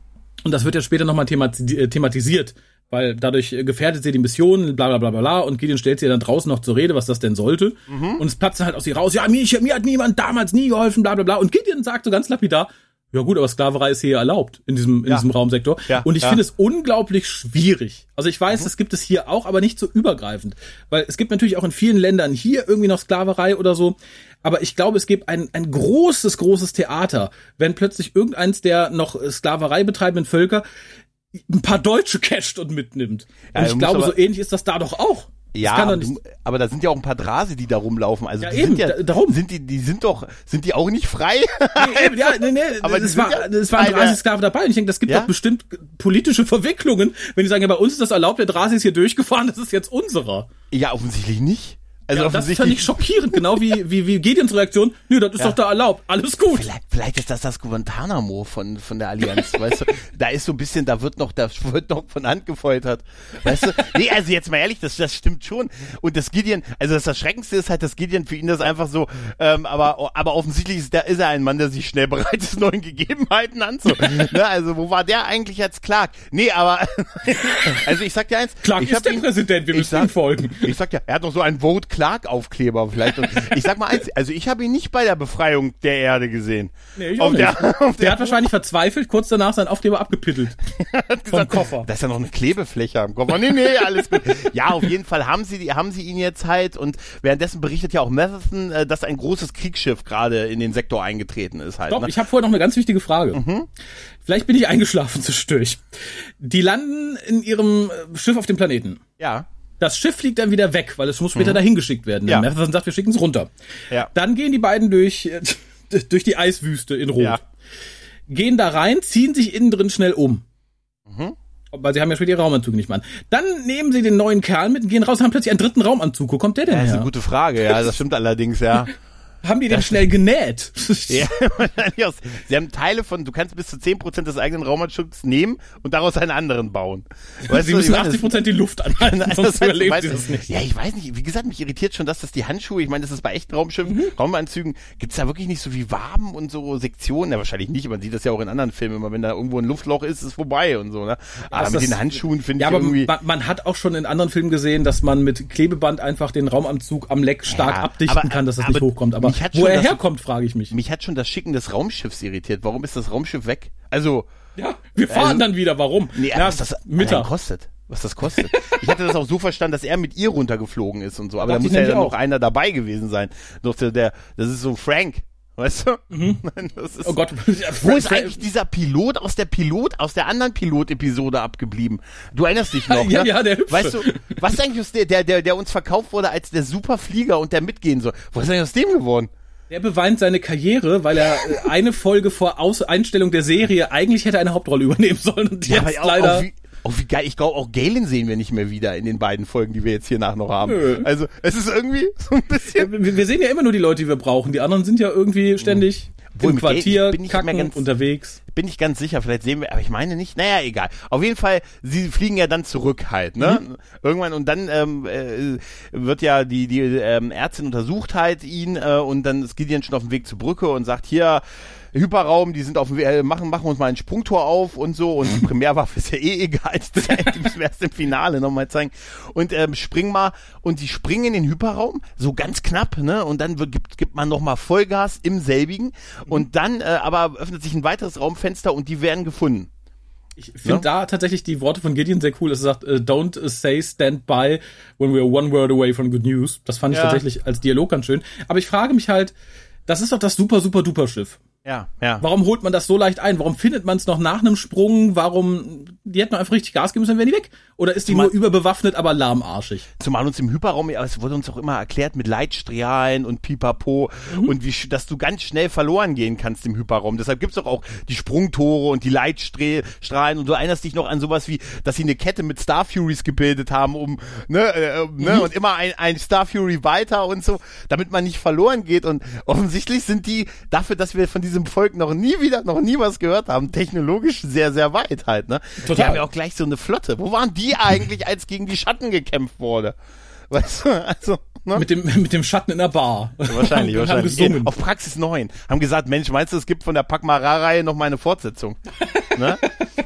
Und das wird ja später nochmal äh, thematisiert, weil dadurch äh, gefährdet sie die Mission, bla bla bla bla. Und Gideon stellt sie ja dann draußen noch zur Rede, was das denn sollte. Und es platzt dann halt aus ihr raus, ja, mir, mir hat niemand damals nie geholfen, bla bla bla. Und Gideon sagt so ganz lapidar, ja gut, aber Sklaverei ist hier erlaubt in diesem, in Ja. diesem Raumsektor. Ja, und ich ja. finde es unglaublich schwierig. Also ich weiß, es gibt es hier auch, aber nicht so übergreifend. Weil es gibt natürlich auch in vielen Ländern hier irgendwie noch Sklaverei oder so. Aber ich glaube, es gibt ein, ein großes, großes Theater, wenn plötzlich irgendeins der noch Sklaverei betreibenden Völker ein paar Deutsche casht und mitnimmt. Ja, und ich glaube, so ähnlich ist das da doch auch. Ja, aber, du, aber da sind ja auch ein paar Drase, die da rumlaufen. Also Ja, die eben, sind ja, da- darum. sind die, die sind doch, sind die auch nicht frei? Nee, eben, ja, nee, nee, Aber es war, ja es waren eine- 30 Sklaven dabei. Und ich denke, das gibt Ja? doch bestimmt politische Verwicklungen, wenn die sagen, ja, bei uns ist das erlaubt, der Drasi ist hier durchgefahren, das ist jetzt unserer. ja, offensichtlich nicht. Also Ja, das fand ich schockierend, genau wie, wie, wie Gideons Reaktion. Nö, das ist Ja. doch da erlaubt, alles gut. Vielleicht, vielleicht ist das das Guantanamo von, von der Allianz, weißt du? Da ist so ein bisschen, da wird noch, da wird noch von Hand gefoltert. Weißt du? Nee, also jetzt mal ehrlich, das, das stimmt schon. Und das Gideon, also das Erschreckendste ist halt, dass Gideon für ihn das einfach so, ähm, aber, aber offensichtlich ist, da ist er ein Mann, der sich schnell bereit ist, neuen Gegebenheiten anzunehmen. ne? Also wo war der eigentlich als Clark? Nee, aber, also ich sag dir eins. Clark ich ist der ihn- Präsident, wir müssen sag- ihm folgen. ich sag ja, er hat noch so einen Vote Clark Aufkleber vielleicht. Und ich sag mal eins, also ich habe ihn nicht bei der Befreiung der Erde gesehen. Nee, ich auf auch nicht. Der, auf Der hat wahrscheinlich verzweifelt kurz danach seinen Aufkleber abgepittelt. Vom Koffer. Da ist ja noch eine Klebefläche am Koffer. Nee, nee, alles gut. Ja, auf jeden Fall haben sie, haben sie ihn jetzt halt und währenddessen berichtet ja auch Matheson, äh, dass ein großes Kriegsschiff gerade in den Sektor eingetreten ist halt. Stopp, ne? ich habe vorher noch eine ganz wichtige Frage. Mhm. Vielleicht bin ich eingeschlafen zu stöch. Die landen in ihrem äh, Schiff auf dem Planeten. Ja. Das Schiff fliegt dann wieder weg, weil es muss später dahin geschickt werden. Mhm. Ja. Matheson sagt, wir schicken es runter. Ja. Dann gehen die beiden durch, äh, durch die Eiswüste in Rot. Ja. Gehen da rein, ziehen sich innen drin schnell um. Mhm. Weil sie haben ja später ihre Raumanzüge nicht mehr an. Dann nehmen sie den neuen Kerl mit und gehen raus und haben plötzlich einen dritten Raumanzug. Wo kommt der denn Ja, das ist her? eine gute Frage, ja, das stimmt allerdings, ja. Haben die den schnell genäht? Ja. Sie haben Teile von, du kannst bis zu 10% des eigenen Raumanzugs nehmen und daraus einen anderen bauen. Weißt sie du, müssen ich meine, 80 Prozent die Luft anhalten, das- sonst überleben weißt das nicht. Ja, ich weiß nicht. Wie gesagt, mich irritiert schon, dass das die Handschuhe, ich meine, das ist bei echten Raumschiffen, Mhm. Raumanzügen, gibt's da wirklich nicht so wie Waben und so Sektionen? Ja, wahrscheinlich nicht. Man sieht das ja auch in anderen Filmen immer, wenn da irgendwo ein Luftloch ist, ist es vorbei und so, ne? Aber Das- mit das- den Handschuhen finde Ja, ich aber irgendwie. man, man hat auch schon in anderen Filmen gesehen, dass man mit Klebeband einfach den Raumanzug am Leck stark Ja, abdichten aber- kann, dass das nicht hochkommt. Aber mich hat wo er das- herkommt, frage ich mich. Mich hat schon das Schicken des Raumschiffs irritiert. Warum ist das Raumschiff weg? Also, Ja, wir fahren Also- dann wieder. Warum? nee, ja, was das Mittag. kostet. Was das kostet. Ich hatte das auch so verstanden, dass er mit ihr runtergeflogen ist und so. Aber da muss ja dann noch auch. einer dabei gewesen sein. Doch der, der, das ist so Frank. Weißt du? Nein, das ist, Oh Gott. Wo ist eigentlich dieser Pilot aus der Pilot, aus der anderen Pilot-Episode abgeblieben? Du erinnerst dich noch, Ja, ne? ja, der Hübsche. Weißt du, was ist eigentlich aus der, der, der, der uns verkauft wurde als der Superflieger und der mitgehen soll? Was ist eigentlich aus dem geworden? Der beweint seine Karriere, weil er äh, eine Folge vor Aus Einstellung der Serie eigentlich hätte eine Hauptrolle übernehmen sollen und Ja, jetzt leider. auch, auch wie geil. Ich glaube, auch Galen sehen wir nicht mehr wieder in den beiden Folgen, die wir jetzt hier nach noch haben. Nö. Also, es ist irgendwie so ein bisschen. wir, wir sehen ja immer nur die Leute, die wir brauchen. Die anderen sind ja irgendwie ständig Obwohl, im Quartier, bin ich kacken, ganz- unterwegs. Bin ich ganz sicher, vielleicht sehen wir, aber ich meine nicht. Naja, egal. Auf jeden Fall, sie fliegen ja dann zurück halt, ne? Mhm. Irgendwann und dann ähm, äh, wird ja die die ähm, Ärztin untersucht halt ihn äh, und dann ist Gideon schon auf dem Weg zur Brücke und sagt hier Hyperraum, die sind auf dem äh, machen machen uns mal ein Sprungtor auf und so und die Primärwaffe ist ja eh egal, die müssen wir erst im Finale nochmal zeigen und ähm, springen mal und die springen in den Hyperraum so ganz knapp, ne? Und dann wird, gibt gibt man nochmal Vollgas im selbigen und dann äh, aber öffnet sich ein weiteres Raumfenster und die werden gefunden. Ich finde Ja. da tatsächlich die Worte von Gideon sehr cool. Es sagt, äh, don't uh, say stand by when we are one word away from good news. Das fand ich Ja. tatsächlich als Dialog ganz schön. Aber ich frage mich halt, das ist doch das super, super, duper Schiff. Ja, ja. Warum holt man das so leicht ein? Warum findet man es noch nach einem Sprung? Warum, die hätten einfach richtig Gas geben müssen, dann wären die weg. Oder ist die Zumal- nur überbewaffnet, aber lahmarschig? Zumal uns im Hyperraum, es wurde uns auch immer erklärt mit Leitstrahlen und Pipapo und wie, dass du ganz schnell verloren gehen kannst im Hyperraum. Deshalb gibt's doch auch die Sprungtore und die Leitstrahlen und du erinnerst dich noch an sowas wie, dass sie eine Kette mit Star Furies gebildet haben, um, ne, äh, äh, ne, und immer ein, ein Star Fury weiter und so, damit man nicht verloren geht und offensichtlich sind die dafür, dass wir von diesem Volk noch nie wieder, noch nie was gehört haben, technologisch sehr, sehr weit halt, ne? Die Total. haben ja auch gleich so eine Flotte. Wo waren die eigentlich, als gegen die Schatten gekämpft wurde? Weißt du, also, ne? Mit dem, mit dem Schatten in der Bar. Wahrscheinlich, haben wahrscheinlich. gesungen. Auf Praxis 9. Haben gesagt, Mensch, meinst du, es gibt von der Packmarer-Reihe noch mal eine Fortsetzung? ne?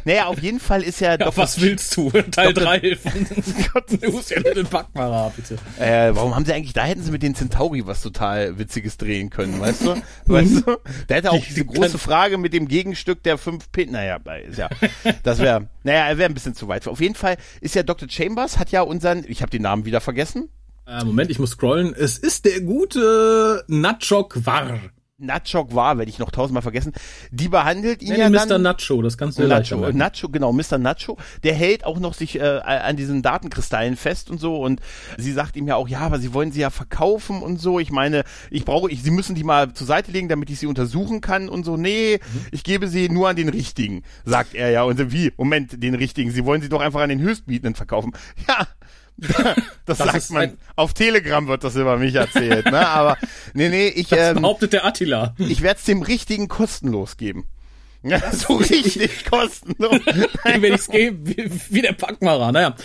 Naja, auf jeden Fall ist ja, Ja, Dr. was willst du? Teil Dr. 3 von den Packmarer, bitte. Äh, warum haben sie eigentlich, da hätten sie mit den Centauri was total Witziges drehen können, weißt du? Weißt du? Da hätte auch Die- diese die große Frage mit dem Gegenstück der 5 Pin, naja, ist ja, das wäre, naja, wäre ein bisschen zu weit. Auf jeden Fall ist ja Dr. Chambers, hat ja unseren, ich habe den Namen wieder vergessen, Äh, Moment, ich muss scrollen. Es ist der gute Natschok War. Natschok war, werde ich noch tausendmal vergessen, die behandelt ihn Nenn ja ihn dann... Mr. Nacho, das kannst du Nacho, merken. Nacho, genau, Mr. Nacho, der hält auch noch sich äh, an diesen Datenkristallen fest und so und sie sagt ihm ja auch, ja, aber sie wollen sie ja verkaufen und so. Ich meine, ich brauche, ich, sie müssen die mal zur Seite legen, damit ich sie untersuchen kann und so. Nee, Mhm. ich gebe sie nur an den Richtigen, sagt er ja. Und so, wie? Moment, den Richtigen. Sie wollen sie doch einfach an den Höchstbietenden verkaufen. Ja. Das, sagt ist man. Auf Telegram wird das über mich erzählt, ne? Aber nee, nee, ich, Das ähm, behauptet der Attila. ich werde es dem Richtigen kostenlos geben. Ja, so richtig kostenlos. wenn ich es gebe, wie, wie der Packmarer. Naja.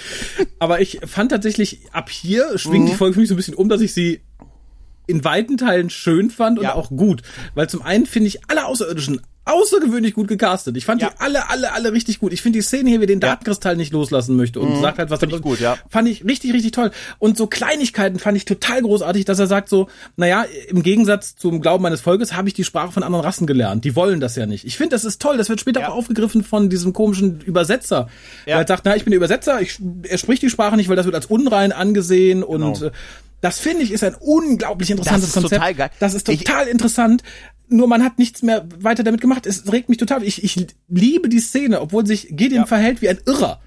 Aber ich fand tatsächlich, ab hier schwingt Mhm. die Folge für mich so ein bisschen um, dass ich sie in weiten Teilen schön fand und Ja. auch gut. Weil zum einen finde ich alle Außerirdischen außergewöhnlich gut gecastet. Ich fand Ja. die alle, alle, alle richtig gut. Ich finde die Szene hier, wie den Datenkristall nicht loslassen möchte und sagt halt, was Find ich gut, ja. Fand ich richtig, richtig toll. Und so Kleinigkeiten fand ich total großartig, dass er sagt so, naja, im Gegensatz zum Glauben meines Volkes habe ich die Sprache von anderen Rassen gelernt. Die wollen das ja nicht. Ich finde, das ist toll. Das wird später Ja. auch aufgegriffen von diesem komischen Übersetzer. Ja. Der sagt, na, ich bin der Übersetzer, ich, er spricht die Sprache nicht, weil das wird als unrein angesehen und Genau. äh, das finde ich ist ein unglaublich interessantes ist Konzept. total geil. Das ist Ich- total interessant. Nur man hat nichts mehr weiter damit gemacht. Es regt mich total. Ich, ich liebe die Szene, obwohl sich Gideon Ja. verhält wie ein Irrer.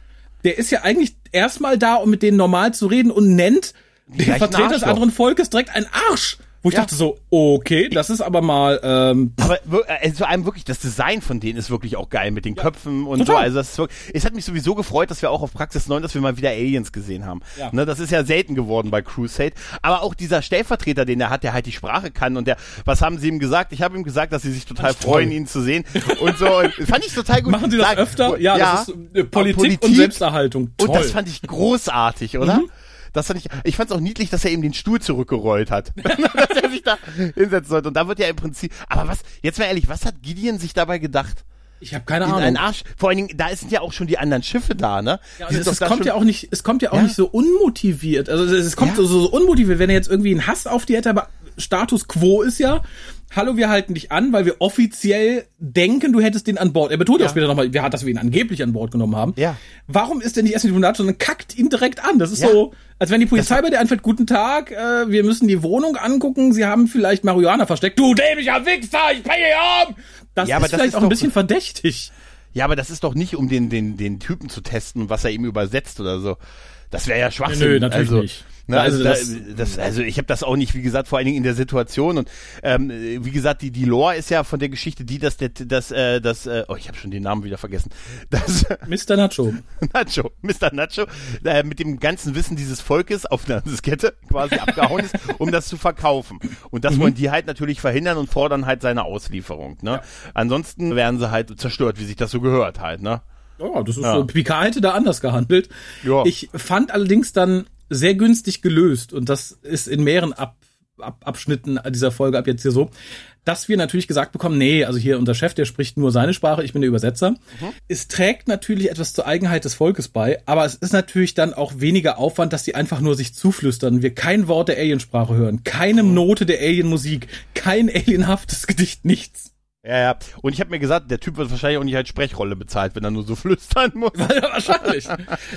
Der ist ja eigentlich erstmal da, um mit denen normal zu reden und nennt den Vertreter des anderen Volkes direkt ein Arsch. Wo ich Ja. dachte so, okay, das ist aber mal, ähm, Aber äh, vor allem wirklich, das Design von denen ist wirklich auch geil mit den Köpfen und so. Total. Also das ist wirklich, es hat mich sowieso gefreut, dass wir auch auf Praxis 9, dass wir mal wieder Aliens gesehen haben. Ja. Ne, das ist ja selten geworden bei Crusade. Aber auch dieser Stellvertreter, den er hat, der halt die Sprache kann und der, was haben sie ihm gesagt? Ich habe ihm gesagt, dass sie sich total freuen, ihn zu sehen. Und so, und fand ich total gut. machen sie das öfter? Ja, das ist äh, Politik, und Selbsterhaltung. Toll. Und das fand ich großartig, oder? Das fand ich, ich fand es auch niedlich, dass er eben den Stuhl zurückgerollt hat. dass er sich da hinsetzen sollte. Und da wird ja im Prinzip, aber was, jetzt mal ehrlich, was hat Gideon sich dabei gedacht? ich habe keine In Ahnung. einen Arsch. Vor allen Dingen, da sind ja auch schon die anderen Schiffe da, ne? Ja, sind es, es da kommt ja auch nicht, es kommt ja auch Ja. nicht so unmotiviert. Also es, es kommt Ja. so, so unmotiviert, wenn er jetzt irgendwie einen Hass auf die hätte, aber Status quo ist ja, hallo, wir halten dich an, weil wir offiziell denken, du hättest den an Bord. Er betont ja. auch später nochmal, wir dass wir ihn angeblich an Bord genommen haben. Ja. Warum ist denn nicht erst mit dem Monat, sondern kackt ihn direkt an? Das ist Ja. so, als wenn die Polizei bei dir einfällt, guten Tag, äh, wir müssen die Wohnung angucken, sie haben vielleicht Marihuana versteckt. Du dämlicher Wichser, ich bringe ihn um! Das Ja, aber ist das vielleicht ist auch ein bisschen verdächtig. Ja, aber das ist doch nicht, um den, den, den Typen zu testen, was er ihm übersetzt oder so. Das wäre ja Schwachsinn. Nö, natürlich also, nicht. Ne, Also also, da, das- das, also ich habe das auch nicht, wie gesagt, vor allen Dingen in der Situation und ähm, wie gesagt, die die Lore ist ja von der Geschichte die, dass der, das, äh, das, äh, oh, ich habe schon den Namen wieder vergessen, das Mr. Nacho. Nacho, Mr. Nacho, äh, mit dem ganzen Wissen dieses Volkes auf einer Diskette quasi abgehauen ist, um das zu verkaufen. Und das wollen die halt natürlich verhindern und fordern halt seine Auslieferung. Ne? Ansonsten werden sie halt zerstört, wie sich das so gehört halt. Ne? Ja, das ist Ja. so. Picard hätte da anders gehandelt. Ja. Ich fand allerdings dann sehr günstig gelöst und das ist in mehreren Ab Ab Abschnitten dieser Folge ab jetzt hier so, dass wir natürlich gesagt bekommen, nee, also hier unser Chef, der spricht nur seine Sprache, ich bin der Übersetzer. Es trägt natürlich etwas zur Eigenheit des Volkes bei, aber es ist natürlich dann auch weniger Aufwand, dass die einfach nur sich zuflüstern, wir kein Wort der Aliensprache hören, keine Note der Alienmusik, kein alienhaftes Gedicht, nichts. Ja, ja. Und ich habe mir gesagt, der Typ wird wahrscheinlich auch nicht als Sprechrolle bezahlt, wenn er nur so flüstern muss. Ja, wahrscheinlich.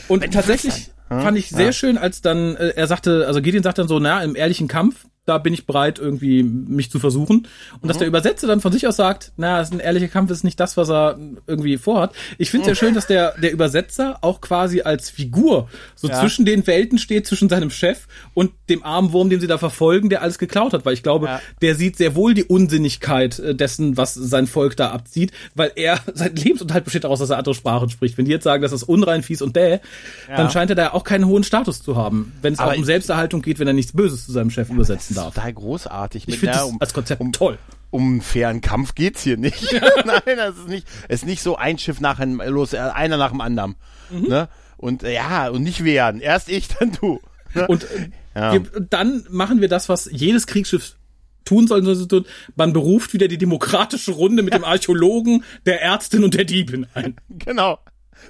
Und tatsächlich fand ich sehr schön, als dann äh, er sagte, also Gideon sagt dann so, na, im ehrlichen Kampf, da bin ich bereit, irgendwie mich zu versuchen. Und dass der Übersetzer dann von sich aus sagt, na, es ist ein ehrlicher Kampf, ist nicht das, was er irgendwie vorhat. Ich finde es sehr schön, dass der, der Übersetzer auch quasi als Figur so Ja. zwischen den Welten steht, zwischen seinem Chef und dem armen Wurm, den sie da verfolgen, der alles geklaut hat. Weil ich glaube, Ja. der sieht sehr wohl die Unsinnigkeit äh, dessen, was sein Volk da abzieht, weil er, sein Lebensunterhalt besteht daraus, dass er andere Sprachen spricht. Wenn die jetzt sagen, das ist unrein, fies und däh, dann scheint er da auch keinen hohen Status zu haben, wenn es auch um Selbsterhaltung geht, wenn er nichts Böses zu seinem Chef übersetzen darf. Total großartig. Ich finde das um, als Konzept um, toll. um einen fairen Kampf geht's hier nicht. Nein, das ist nicht, es ist nicht so ein Schiff nach einem, los, äh, einer nach dem anderen. Mhm. Ne? Und äh, ja, und nicht wehren. Erst ich, dann du. Ne? Und äh, Ja. wir, dann machen wir das, was jedes Kriegsschiff tun soll. soll tun. Man beruft wieder die demokratische Runde mit dem Archäologen, der Ärztin und der Diebin ein. Genau.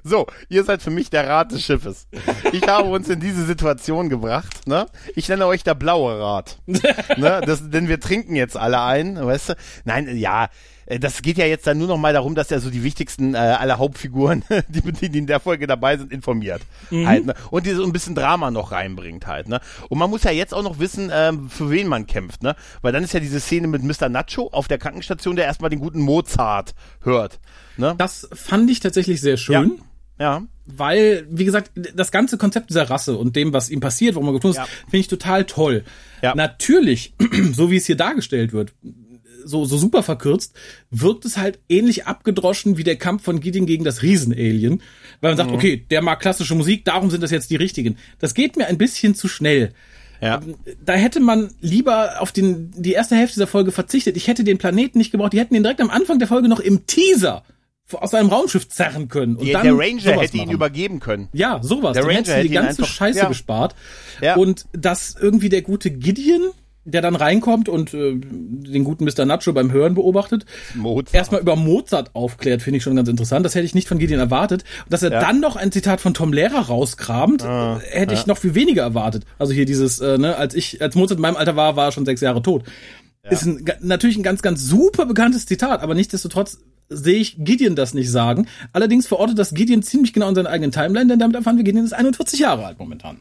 So, ihr seid für mich der Rat des Schiffes. Ich habe uns in diese Situation gebracht. Ne? Ich nenne euch der blaue Rat. ne? das, denn wir trinken jetzt alle ein, weißt du? Nein, ja, das geht ja jetzt dann nur noch mal darum, dass er so die wichtigsten äh, aller Hauptfiguren, die, die in der Folge dabei sind, informiert. Halt, ne? Und die so ein bisschen Drama noch reinbringt halt. Ne? Und man muss ja jetzt auch noch wissen, ähm, für wen man kämpft. Ne? Weil dann ist ja diese Szene mit Mr. Nacho auf der Krankenstation, der erstmal den guten Mozart hört. Ne? Das fand ich tatsächlich sehr schön. Ja. weil, wie gesagt, das ganze Konzept dieser Rasse und dem, was ihm passiert, warum er getan ist, Ja. finde ich total toll. Ja. Natürlich, so wie es hier dargestellt wird, so, so super verkürzt, wirkt es halt ähnlich abgedroschen wie der Kampf von Gideon gegen das Riesenalien, weil man sagt, okay, der mag klassische Musik, darum sind das jetzt die richtigen. Das geht mir ein bisschen zu schnell. Ja. Da hätte man lieber auf den, die erste Hälfte dieser Folge verzichtet. Ich hätte den Planeten nicht gebraucht. Die hätten ihn direkt am Anfang der Folge noch im Teaser aus einem Raumschiff zerren können. Und Die, dann der Ranger hätte ihn machen. übergeben können. Ja, sowas. Der Ranger hätte die ihn ganze einfach- Scheiße ja. gespart. Ja. Und dass irgendwie der gute Gideon, der dann reinkommt und äh, den guten Mr. Nacho beim Hören beobachtet, Mozart. erstmal über Mozart aufklärt, finde ich schon ganz interessant. Das hätte ich nicht von Gideon erwartet. Und dass er Ja. dann noch ein Zitat von Tom Lehrer rauskramt, äh, hätte ich noch viel weniger erwartet. Also hier dieses, äh, ne, als ich, als Mozart in meinem Alter war, war er schon sechs Jahre tot. Ist ein, natürlich ein ganz, ganz super bekanntes Zitat, aber nichtsdestotrotz sehe ich Gideon das nicht sagen. Allerdings verortet das Gideon ziemlich genau in seiner eigenen Timeline, denn damit erfahren wir, Gideon ist 41 Jahre alt momentan.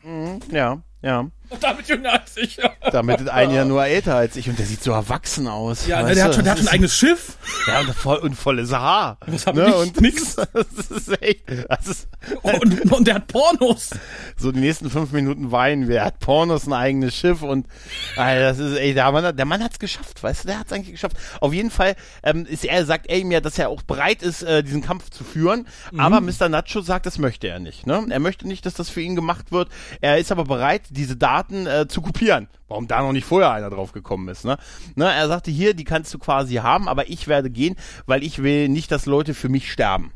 Ja, ja. Und damit jünger als ich. Damit ist ein Jahr nur älter als ich und der sieht so erwachsen aus. Ja, ne, der hat schon, der hat Das schon ein eigenes Schiff. Ja, und, voll, und volles Haar. Was hab ne? ich? und Nix. Das ist echt, das ist, Und, und der hat Pornos. so die nächsten fünf Minuten weinen wir. Er hat Pornos, ein eigenes Schiff und Alter, das ist ey, der Mann, der Mann hat's geschafft, weißt du, der hat's eigentlich geschafft. Auf jeden Fall ähm, ist er sagt er ihm ja, dass er auch bereit ist, äh, diesen Kampf zu führen. Mhm. Aber Mr. Nacho sagt, das möchte er nicht. Ne? Er möchte nicht, dass das für ihn gemacht wird. Er ist aber bereit, diese Daten äh, zu kopieren. Warum da noch nicht vorher einer drauf gekommen ist. Ne? Ne, er sagte hier, die kannst du quasi haben, aber ich werde gehen, weil ich will nicht, dass Leute für mich sterben.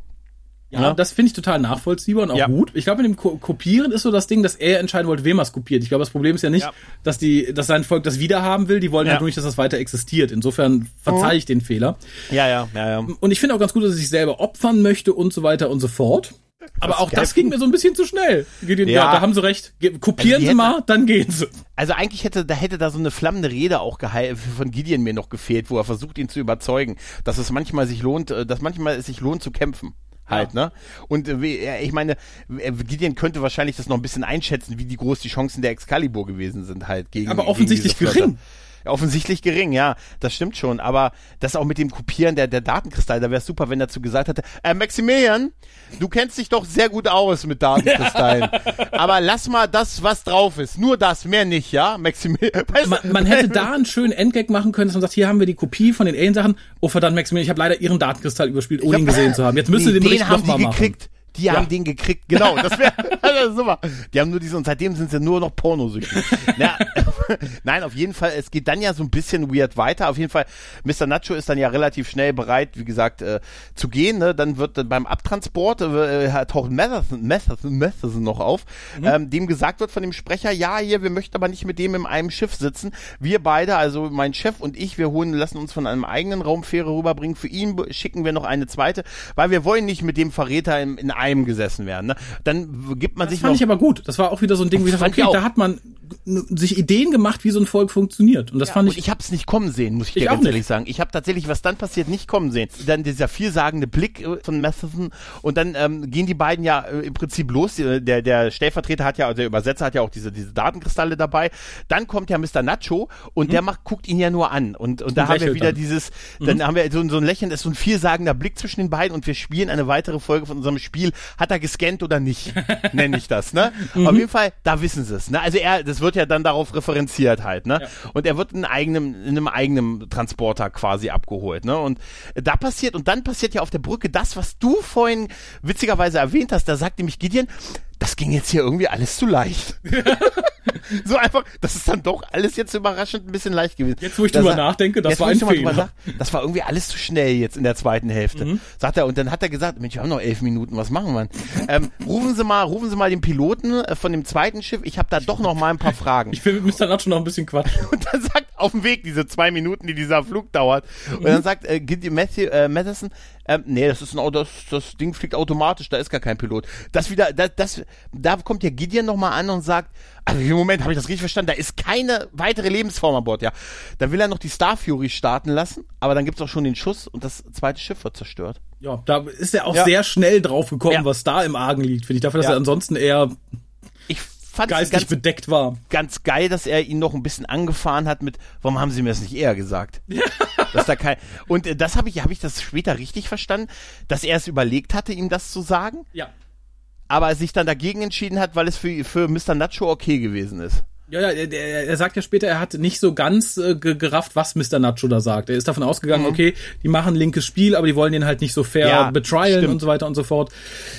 Ja, Ja. das finde ich total nachvollziehbar und auch Ja. gut. Ich glaube, mit dem Ko Kopieren ist so das Ding, dass er entscheiden wollte, wem er es kopiert. Ich glaube, das Problem ist ja nicht, Ja. dass die, dass sein Volk das wiederhaben will. Die wollen Ja. halt nur nicht, dass das weiter existiert. Insofern verzeihe ich den Fehler. Ja, ja, ja, ja. Und ich finde auch ganz gut, dass er sich selber opfern möchte und so weiter und so fort. Aber auch das ging mir so ein bisschen zu schnell. Gideon, ja. Ja. da haben sie recht. Ge kopieren Also sie mal, dann gehen sie. Also eigentlich hätte da hätte da so eine flammende Rede auch von Gideon mir noch gefehlt, wo er versucht ihn zu überzeugen, dass es manchmal sich lohnt, äh, dass manchmal es sich lohnt zu kämpfen. Halt, ne? Und äh, äh, ich meine, äh, Gideon könnte wahrscheinlich das noch ein bisschen einschätzen, wie die groß die Chancen der Excalibur gewesen sind halt gegen Aber gegen offensichtlich Flotte. gering. Offensichtlich gering, ja, das stimmt schon. Aber das auch mit dem Kopieren der, der Datenkristalle, da wäre es super, wenn er dazu gesagt hätte, äh, Maximilian, du kennst dich doch sehr gut aus mit Datenkristallen. aber lass mal das, was drauf ist. Nur das, mehr nicht, ja? Maximilian. Weißt Man, man hätte da einen schönen Endgag machen können, dass man sagt, hier haben wir die Kopie von den Alien-Sachen. Oh verdammt, Maximilian, ich habe leider ihren Datenkristall überspielt, ohne ihn gesehen zu haben. Jetzt müsst ihr Nee, den Bericht den haben nochmal machen. gekriegt. Die haben den gekriegt, genau. Das wäre das super. Die haben nur diese und seitdem sind sie nur noch pornosüchtig. Na, nein, auf jeden Fall. Es geht dann ja so ein bisschen weird weiter. Auf jeden Fall, Mr. Nacho ist dann ja relativ schnell bereit, wie gesagt, äh, zu gehen. Ne? Dann wird äh, beim Abtransport äh, taucht Matheson, Matheson, Matheson noch auf, Mhm. ähm, dem gesagt wird von dem Sprecher, ja, hier, wir möchten aber nicht mit dem in einem Schiff sitzen. Wir beide, also mein Chef und ich, wir holen, lassen uns von einem eigenen Raumfähre rüberbringen. Für ihn schicken wir noch eine zweite, weil wir wollen nicht mit dem Verräter in, in einem gesessen werden. Ne? Dann gibt man Das sich fand noch ich aber gut. Das war auch wieder so ein Ding, wie ich dachte, Fand ich okay, da hat man sich Ideen gemacht, wie so ein Volk funktioniert. Und das fand und ich, ich habe es nicht kommen sehen, muss ich, Ich dir ganz nicht. ehrlich sagen. Ich habe tatsächlich, was dann passiert, nicht kommen sehen. Dann dieser vielsagende Blick äh, von Matheson und dann ähm, gehen die beiden ja äh, im Prinzip los. Die- Der, der Stellvertreter hat ja, also der Übersetzer hat ja auch diese, diese Datenkristalle dabei. Dann kommt ja Mr. Nacho und der macht, guckt ihn ja nur an. Und, und da haben wir wieder dann. dieses, dann haben wir so, so ein Lächeln, das ist so ein vielsagender Blick zwischen den beiden und wir spielen eine weitere Folge von unserem Spiel. Hat er gescannt oder nicht? Nenne ich das, ne? Auf jeden Fall, da wissen sie es. Ne? Also er, das wird ja dann darauf referenziert halt, ne? Und er wird in eigenem, in einem eigenen Transporter quasi abgeholt, ne? Und da passiert, und dann passiert ja auf der Brücke das, was du vorhin witzigerweise erwähnt hast, da sagt nämlich Gideon, das ging jetzt hier irgendwie alles zu leicht. so einfach, das ist dann doch alles jetzt überraschend ein bisschen leicht gewesen. Jetzt, wo ich drüber nachdenke, das jetzt, war ein Fehler. nach- das war irgendwie alles zu schnell jetzt in der zweiten Hälfte. Mhm. Sagt er, und dann hat er gesagt, Mensch, wir haben noch elf Minuten, was machen wir? Ähm, rufen Sie mal, rufen Sie mal den Piloten äh, von dem zweiten Schiff, ich habe da doch noch mal ein paar Fragen. ich will mit Mr. Nacho noch ein bisschen Quatsch. Und dann sagt auf dem Weg diese zwei Minuten, die dieser Flug dauert. Und dann sagt äh, Matthew, äh, Matheson, ähm, nee, das ist ein Auto, das, das Ding fliegt automatisch, da ist gar kein Pilot. Das wieder, das, das, da kommt ja Gideon nochmal an und sagt, also im Moment habe ich das richtig verstanden, da ist keine weitere Lebensform an Bord, ja. Dann will er noch die Star Fury starten lassen, aber dann gibt's auch schon den Schuss und das zweite Schiff wird zerstört. Ja, da ist er auch Ja. sehr schnell drauf gekommen, Ja. was da im Argen liegt, finde ich. Dafür, dass Ja. er ansonsten eher Ich fand es geistig ganz, bedeckt war. ganz geil, dass er ihn noch ein bisschen angefahren hat mit, warum haben Sie mir das nicht eher gesagt? dass da kein, und äh, das habe ich, habe ich das später richtig verstanden, dass er es überlegt hatte, ihm das zu sagen, Ja. aber er sich dann dagegen entschieden hat, weil es für, für Mr. Nacho okay gewesen ist. Ja, ja, er, er, sagt ja später, er hat nicht so ganz äh, ge- gerafft, was Mr. Nacho da sagt. Er ist davon ausgegangen, okay, die machen linkes Spiel, aber die wollen den halt nicht so fair Mhm. Ja, betrialen stimmt. und so weiter und so fort.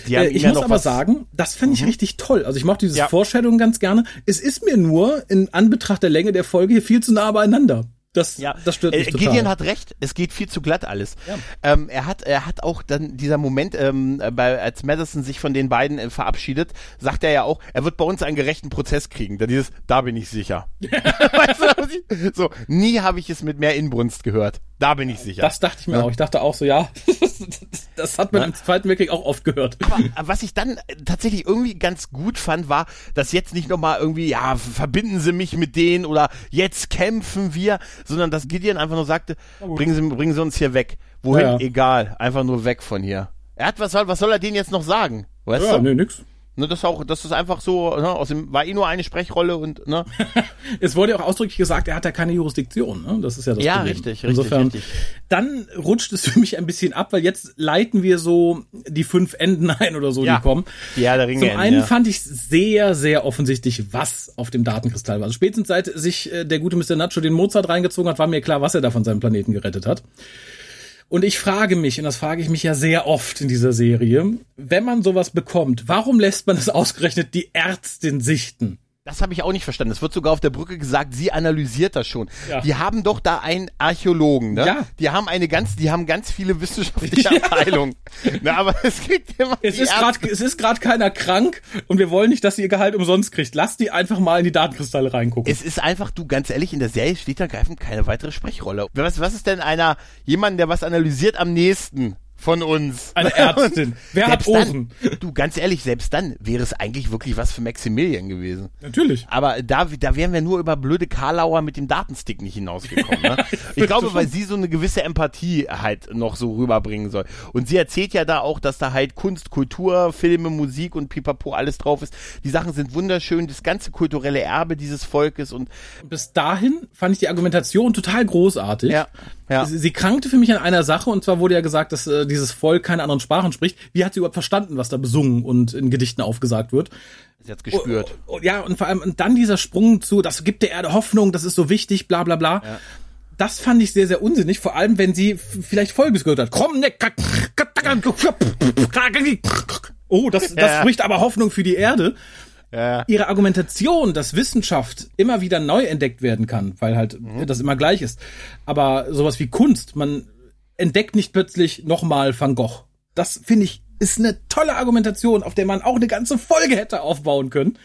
Äh, ich muss aber Mhm. sagen, das fand ich richtig toll. Also ich mochte dieses Ja. Foreshadowing ganz gerne. Es ist mir nur in Anbetracht der Länge der Folge hier viel zu nah beieinander. Das, Ja, das stört mich äh, total. Gideon hat recht, es geht viel zu glatt alles. Ja. Ähm, er hat, er hat auch dann dieser Moment, ähm, äh, bei, als Madison sich von den beiden äh, verabschiedet, sagt er ja auch, er wird bei uns einen gerechten Prozess kriegen. Da dieses, da bin ich sicher. weißt du, so, nie habe ich es mit mehr Inbrunst gehört. Da bin ich sicher. das dachte ich mir auch. Ich dachte auch so, ja, das hat man im Zweiten Weltkrieg auch oft gehört. Aber was ich dann äh, tatsächlich irgendwie ganz gut fand, war, dass jetzt nicht nochmal irgendwie, ja, verbinden Sie mich mit denen oder jetzt kämpfen wir, sondern dass Gideon einfach nur sagte, bringen Sie, bringen Sie uns hier weg. Wohin? Ja, ja. Egal. Einfach nur weg von hier. Er hat, was soll, was soll er denen jetzt noch sagen? Weißt Ja, du? nee, nix. Ne, das ist auch, das ist einfach so, ne, aus dem, war eh nur eine Sprechrolle und, ne? es wurde ja auch ausdrücklich gesagt, er hat ja keine Jurisdiktion, ne? Das ist ja das ja, Problem. richtig, richtig, Insofern, richtig. Dann rutscht es für mich ein bisschen ab, weil jetzt leiten wir so die fünf Enden ein oder so, Ja. die kommen. Ja, der Ringe. Zum einen ja. fand ich sehr, sehr offensichtlich, was auf dem Datenkristall war. Also spätestens seit sich äh, der gute Mr. Nacho den Mozart reingezogen hat, war mir klar, was er da von seinem Planeten gerettet hat. Und ich frage mich, und das frage ich mich ja sehr oft in dieser Serie, wenn man sowas bekommt, warum lässt man es ausgerechnet die Ärztin sichten? Das habe ich auch nicht verstanden. Es wird sogar auf der Brücke gesagt, sie analysiert das schon. Ja. Die haben doch da einen Archäologen, ne? Ja. Die haben eine ganz, die haben ganz viele wissenschaftliche Ja. Abteilungen. Ne, aber es kriegt immer Es die ist gerade, es ist gerade keiner krank und wir wollen nicht, dass sie ihr Gehalt umsonst kriegt. Lass die einfach mal in die Datenkristalle reingucken. Es ist einfach, du, ganz ehrlich, in der Serie steht da greifend keine weitere Sprechrolle. Was, was ist denn einer, jemand, der was analysiert am nächsten von uns? Eine Ärztin. Wer hat Ohren? Dann, du, ganz ehrlich, selbst dann wäre es eigentlich wirklich was für Maximilian gewesen. Natürlich. Aber da, da wären wir nur über blöde Karlauer mit dem Datenstick nicht hinausgekommen. Ne? ich glaube, weil sie so eine gewisse Empathie halt noch so rüberbringen soll. Und sie erzählt ja da auch, dass da halt Kunst, Kultur, Filme, Musik und Pipapo alles drauf ist. Die Sachen sind wunderschön, das ganze kulturelle Erbe dieses Volkes und Bis dahin fand ich die Argumentation total großartig. Ja, ja. Sie, sie krankte für mich an einer Sache und zwar wurde ja gesagt, dass äh, dieses Volk keine anderen Sprachen spricht. Wie hat sie überhaupt verstanden, was da besungen und in Gedichten aufgesagt wird? sie hat's gespürt. Oh, oh, ja, und vor allem und dann dieser Sprung zu, das gibt der Erde Hoffnung, das ist so wichtig, bla bla bla. Das fand ich sehr, sehr unsinnig, vor allem wenn sie vielleicht Folgendes gehört hat. Ne, Oh, das, das Ja. spricht aber Hoffnung für die Erde. Ja. Ihre Argumentation, dass Wissenschaft immer wieder neu entdeckt werden kann, weil halt das immer gleich ist. Aber sowas wie Kunst, man entdeckt nicht plötzlich nochmal Van Gogh. Das finde ich ist eine tolle Argumentation, auf der man auch eine ganze Folge hätte aufbauen können.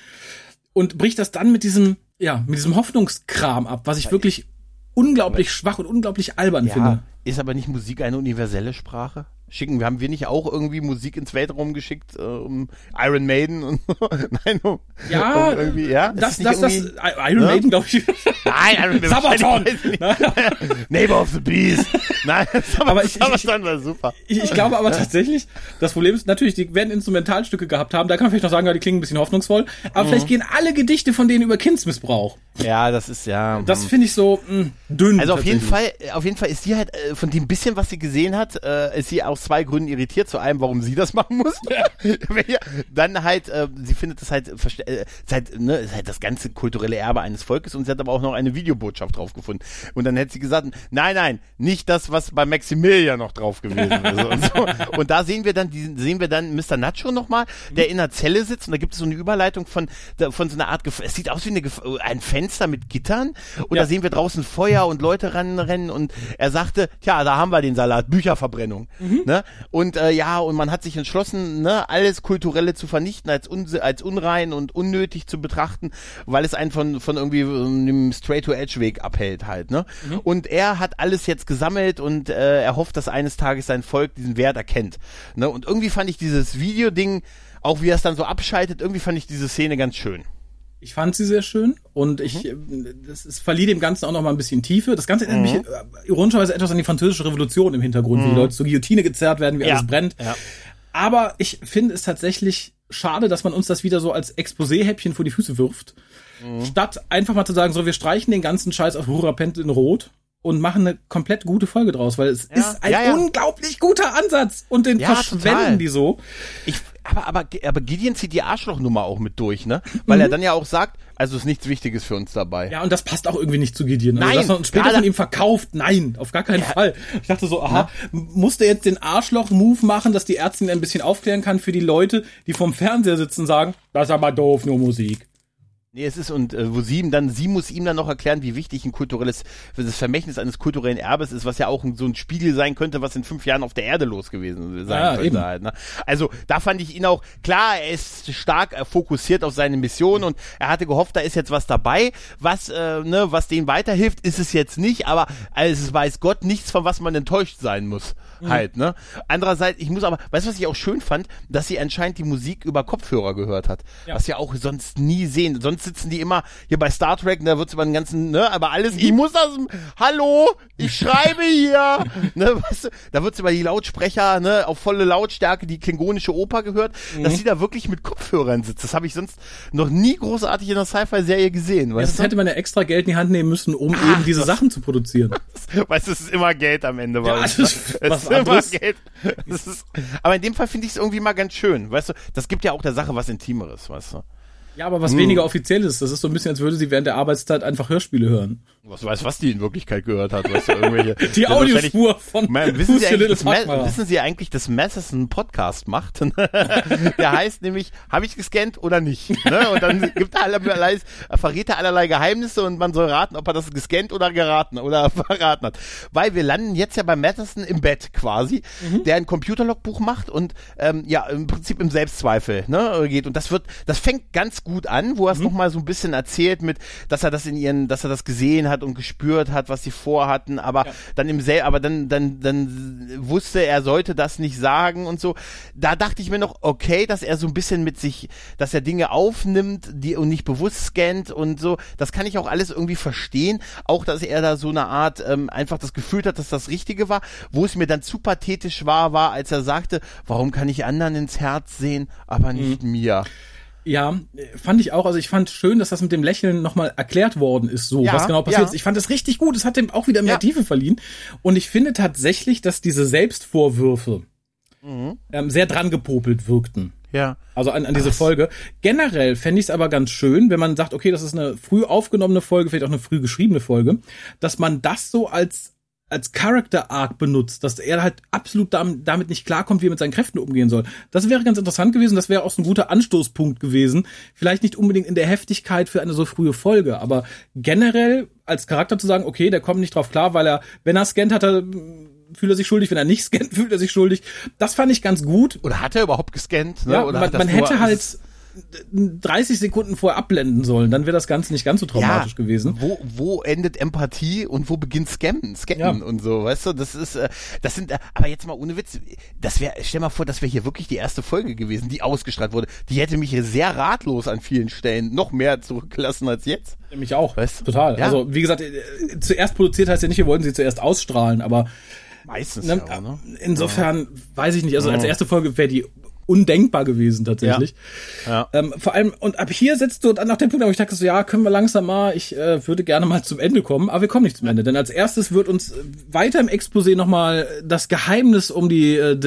Und bricht das dann mit diesem, ja, mit diesem Hoffnungskram ab, was ich wirklich unglaublich schwach und unglaublich albern Ja, finde. ist aber nicht Musik eine universelle Sprache? Schicken, wir haben wir nicht auch irgendwie Musik ins Weltraum geschickt, äh, um Iron Maiden und so? Nein, um, Ja, um irgendwie, ja? Das, das, das, Iron Ne? Maiden, glaube ich. Nein, Iron Maiden. Sabaton! ich. Neighbor of the Beast. Nein, Aber ich- ich- Sabaton war super. Ich, ich glaube aber tatsächlich, das Problem ist natürlich, die werden Instrumentalstücke gehabt haben. Da kann man vielleicht noch sagen, ja, die klingen ein bisschen hoffnungsvoll. Aber Mhm. vielleicht gehen alle Gedichte von denen über Kindsmissbrauch. Ja, das ist ja. Das finde ich so mh, dünn. Also auf jeden. Fall, auf jeden Fall ist sie halt äh, von dem bisschen, was sie gesehen hat, äh, ist sie aus zwei Gründen irritiert. Zu einem, warum sie das machen muss. Dann halt, äh, sie findet das halt, äh, ist halt, ne, ist halt das ganze kulturelle Erbe eines Volkes und sie hat aber auch noch eine Videobotschaft drauf gefunden. Und dann hätte sie gesagt, nein, nein, nicht das, was bei Maximilian noch drauf gewesen ist. Und, so. und da sehen wir dann, die, sehen wir dann Mr. Nacho nochmal, der in einer Zelle sitzt und da gibt es so eine Überleitung von, von so einer Art, es sieht aus wie eine, ein Fenster mit Gittern und Ja. da sehen wir draußen Feuer und Leute ranrennen und er sagte, tja, da haben wir den Salat, Bücherverbrennung. Ne? Und äh, ja, und man hat sich entschlossen, ne, alles Kulturelle zu vernichten, als, un als unrein und unnötig zu betrachten, weil es einen von, von irgendwie ähm, dem Straight-to-Edge-Weg abhält halt. Ne? Und er hat alles jetzt gesammelt und äh, er hofft, dass eines Tages sein Volk diesen Wert erkennt. Ne? Und irgendwie fand ich dieses Videoding, auch wie er es dann so abschaltet, irgendwie fand ich diese Szene ganz schön. Ich fand sie sehr schön und ich, äh, das ist, verlieh dem Ganzen auch noch mal ein bisschen Tiefe. Das Ganze erinnert mich äh, ironischerweise etwas an die französische Revolution im Hintergrund, wie die Leute zur Guillotine gezerrt werden, wie Ja. alles brennt. Ja. Aber ich finde es tatsächlich schade, dass man uns das wieder so als Exposé-Häppchen vor die Füße wirft. Statt einfach mal zu sagen, so, wir streichen den ganzen Scheiß auf Hurapent in Rot und machen eine komplett gute Folge draus, weil es ist ein Ja, ja. unglaublich guter Ansatz und den Ja, verschwenden total. die so. Ich, aber, aber, aber Gideon zieht die Arschlochnummer auch mit durch, ne? Weil er dann ja auch sagt, also ist nichts Wichtiges für uns dabei. Ja, und das passt auch irgendwie nicht zu Gideon. Also, Nein, dass man später gerade- von ihm verkauft, nein, auf gar keinen Fall. Ich dachte so, aha, musste jetzt den Arschloch-Move machen, dass die Ärztin ein bisschen aufklären kann für die Leute, die vorm Fernseher sitzen und sagen, das ist aber doof, nur Musik. Nee, es ist, und äh, wo sie ihm dann, sie muss ihm dann noch erklären, wie wichtig ein kulturelles, das Vermächtnis eines kulturellen Erbes ist, was ja auch ein, so ein Spiegel sein könnte, was in fünf Jahren auf der Erde los gewesen sein Ja, könnte eben. halt. Ne? Also da fand ich ihn auch, klar, er ist stark äh, fokussiert auf seine Mission und er hatte gehofft, da ist jetzt was dabei, was, äh, ne, was denen weiterhilft, ist es jetzt nicht, aber also, es weiß Gott nichts, von was man enttäuscht sein muss. Mhm. Halt, ne? Andererseits, ich muss aber, weißt du, was ich auch schön fand, dass sie anscheinend die Musik über Kopfhörer gehört hat. Ja. Was wir auch sonst nie sehen. Sonst sitzen die immer hier bei Star Trek, da wird's über den ganzen, ne, aber alles, ich muss das, hallo, ich schreibe hier, ne, weißt du, da wird's über die Lautsprecher, ne, auf volle Lautstärke die klingonische Oper gehört, Mhm. dass sie da wirklich mit Kopfhörern sitzt. Das habe ich sonst noch nie großartig in einer Sci-Fi-Serie gesehen, Ja, weißt das du? hätte man ja extra Geld in die Hand nehmen müssen, um eben diese Sachen zu produzieren. Weißt du, es ist immer Geld am Ende. Ja, das ne? ist was anderes. Geld. Das ist, aber in dem Fall finde ich es irgendwie mal ganz schön. Weißt du, das gibt ja auch der Sache was Intimeres, weißt du. Ja, aber was weniger offiziell ist, das ist so ein bisschen, als würde sie während der Arbeitszeit einfach Hörspiele hören. Was weiß, was die in Wirklichkeit gehört hat, weißt du, irgendwelche. Die Audiospur von Man, wissen, Sie Who's eigentlich, wissen Sie eigentlich, dass Mathis einen Podcast macht? Der heißt nämlich, habe ich gescannt oder nicht? Ne? Und dann gibt er allerlei, verrät er allerlei Geheimnisse und man soll raten, ob er das gescannt oder geraten oder verraten hat. Weil wir landen jetzt ja bei Matheson im Bett quasi, Mhm. der ein Computerlogbuch macht und ähm, ja, im Prinzip im Selbstzweifel ne, geht. Und das wird, das fängt ganz gut an, wo er es Mhm. noch mal so ein bisschen erzählt mit, dass er das in ihren, dass er das gesehen hat und gespürt hat, was sie vorhatten, aber dann im sel aber dann, dann, dann wusste er sollte das nicht sagen und so. Da dachte ich mir noch, okay, dass er so ein bisschen mit sich, dass er Dinge aufnimmt, die und nicht bewusst scannt und so. Das kann ich auch alles irgendwie verstehen. Auch, dass er da so eine Art ähm, einfach das Gefühl hat, dass das Richtige war. Wo es mir dann zu pathetisch war, war, als er sagte, warum kann ich anderen ins Herz sehen, aber nicht mir. Ja, fand ich auch. Also ich fand schön, dass das mit dem Lächeln nochmal erklärt worden ist, so Ja, was genau passiert ja. ist. Ich fand das richtig gut. Es hat dem auch wieder mehr Ja. Tiefe verliehen. Und ich finde tatsächlich, dass diese Selbstvorwürfe Mhm. ähm, sehr dran gepopelt wirkten. Ja. Also an, an diese Folge. Generell fände ich es aber ganz schön, wenn man sagt, okay, das ist eine früh aufgenommene Folge, vielleicht auch eine früh geschriebene Folge, dass man das so als als Character Arc benutzt, dass er halt absolut dam- damit nicht klarkommt, wie er mit seinen Kräften umgehen soll. Das wäre ganz interessant gewesen, das wäre auch so ein guter Anstoßpunkt gewesen. Vielleicht nicht unbedingt in der Heftigkeit für eine so frühe Folge, aber generell als Charakter zu sagen, okay, der kommt nicht drauf klar, weil er, wenn er scannt, hat er, fühlt er sich schuldig, wenn er nicht scannt, fühlt er sich schuldig. Das fand ich ganz gut. Oder hat er überhaupt gescannt? Ne? Ja, Oder man, man hätte halt 30 Sekunden vorher abblenden sollen, dann wäre das Ganze nicht ganz so traumatisch gewesen. Wo, wo endet Empathie und wo beginnt Scammen, Scannen Ja. und so, weißt du? Das ist, äh, das sind, aber jetzt mal ohne Witz, das wäre, stell mal vor, das wäre hier wirklich die erste Folge gewesen, die ausgestrahlt wurde. Die hätte mich sehr ratlos an vielen Stellen noch mehr zurückgelassen als jetzt. Mich auch. Weißt du? Total. Ja. Also, wie gesagt, äh, zuerst produziert heißt ja nicht, wir wollten sie zuerst ausstrahlen, aber Meistens ne, ja, ne? insofern weiß ich nicht. Also, als erste Folge wäre die undenkbar gewesen tatsächlich. Ja. Ähm, vor allem, und ab hier setzt du dann auch den Punkt, wo ich dachte so, ja, können wir langsam mal, ich äh, würde gerne mal zum Ende kommen, aber wir kommen nicht zum Ende, denn als erstes wird uns äh, weiter im Exposé nochmal das Geheimnis um die äh,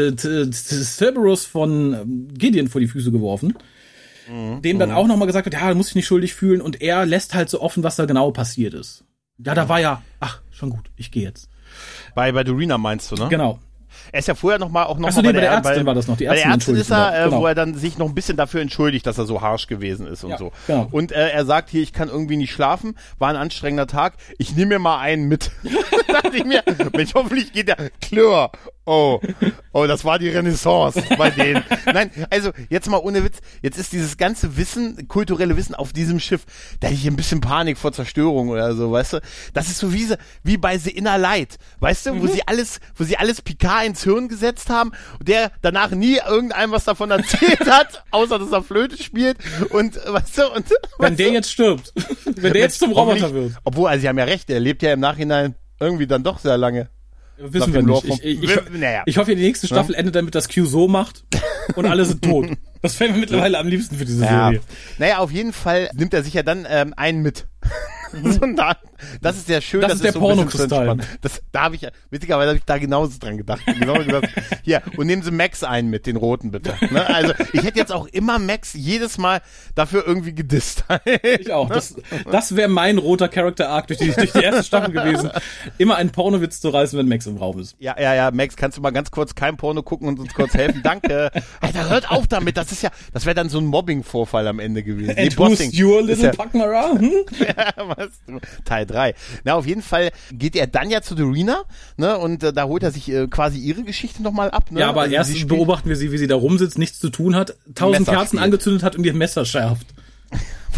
Cerberus von ähm, Gideon vor die Füße geworfen. Dem dann auch nochmal gesagt wird, ja, du musst dich nicht schuldig fühlen und er lässt halt so offen, was da genau passiert ist. Ja, da war ja, ach, schon gut, ich gehe jetzt. Bei, bei Dorina meinst du, ne? Genau. Er ist ja vorher noch mal auch noch Ach so, mal nee, bei der Ärztin bei, war das noch. Die bei der Ärztin Ärztin ist er, äh, ihn, wo genau. er dann sich noch ein bisschen dafür entschuldigt, dass er so harsch gewesen ist und Ja, so. genau. Und äh, er sagt hier, ich kann irgendwie nicht schlafen, war ein anstrengender Tag, ich nehme mir mal einen mit. dachte ich mir, Mensch, hoffentlich geht der Klör. Oh, oh, das war die Renaissance bei denen. Nein, also jetzt mal ohne Witz, jetzt ist dieses ganze Wissen, kulturelle Wissen auf diesem Schiff, da hätte ich ein bisschen Panik vor Zerstörung oder so, weißt du? Das ist so wie, wie bei The Inner Light, weißt du, wo sie alles, wo sie alles Picard ins Hirn gesetzt haben und der danach nie irgendeinem was davon erzählt hat, außer dass er Flöte spielt und, weißt du, und, Wenn der du, jetzt stirbt, wenn der jetzt zum Roboter wird. Obwohl, also sie haben ja recht, er lebt ja im Nachhinein irgendwie dann doch sehr lange. Wissen wir nicht. Ich, ich, ich, Naja. ich hoffe, die nächste Staffel endet damit, dass Q so macht und alle sind tot. Das wäre mir mittlerweile am liebsten für diese Ja. Serie. Naja, auf jeden Fall nimmt er sich ja dann ähm, einen mit. so, da, das ist sehr schön. Das ist der so ein Pornokristall. Das, da habe ich, witzigerweise habe ich da genauso dran gedacht. Gesagt, hier, und nehmen Sie Max einen mit, den roten bitte. Ne? Also ich hätte jetzt auch immer Max jedes Mal dafür irgendwie gedisst. Ich auch. Das, das wäre mein roter Character Arc durch die, durch die erste Staffel gewesen. Immer einen Pornowitz zu reißen, wenn Max im Raum ist. Ja, ja, ja, Max, kannst du mal ganz kurz kein Porno gucken und uns kurz helfen? Danke. Alter, hört auf damit. Das ist ja, das wäre dann so ein Mobbing-Vorfall am Ende gewesen. And Bossing. who's your little ja, Packmara? Hm? was? Teil 3. Na, auf jeden Fall geht er dann ja zu Dorina, ne, und äh, da holt er sich äh, quasi ihre Geschichte nochmal ab, ne? Ja, aber Also erst beobachten wir sie, wie sie da rumsitzt, nichts zu tun hat, tausend Kerzen angezündet hat und ihr Messer schärft.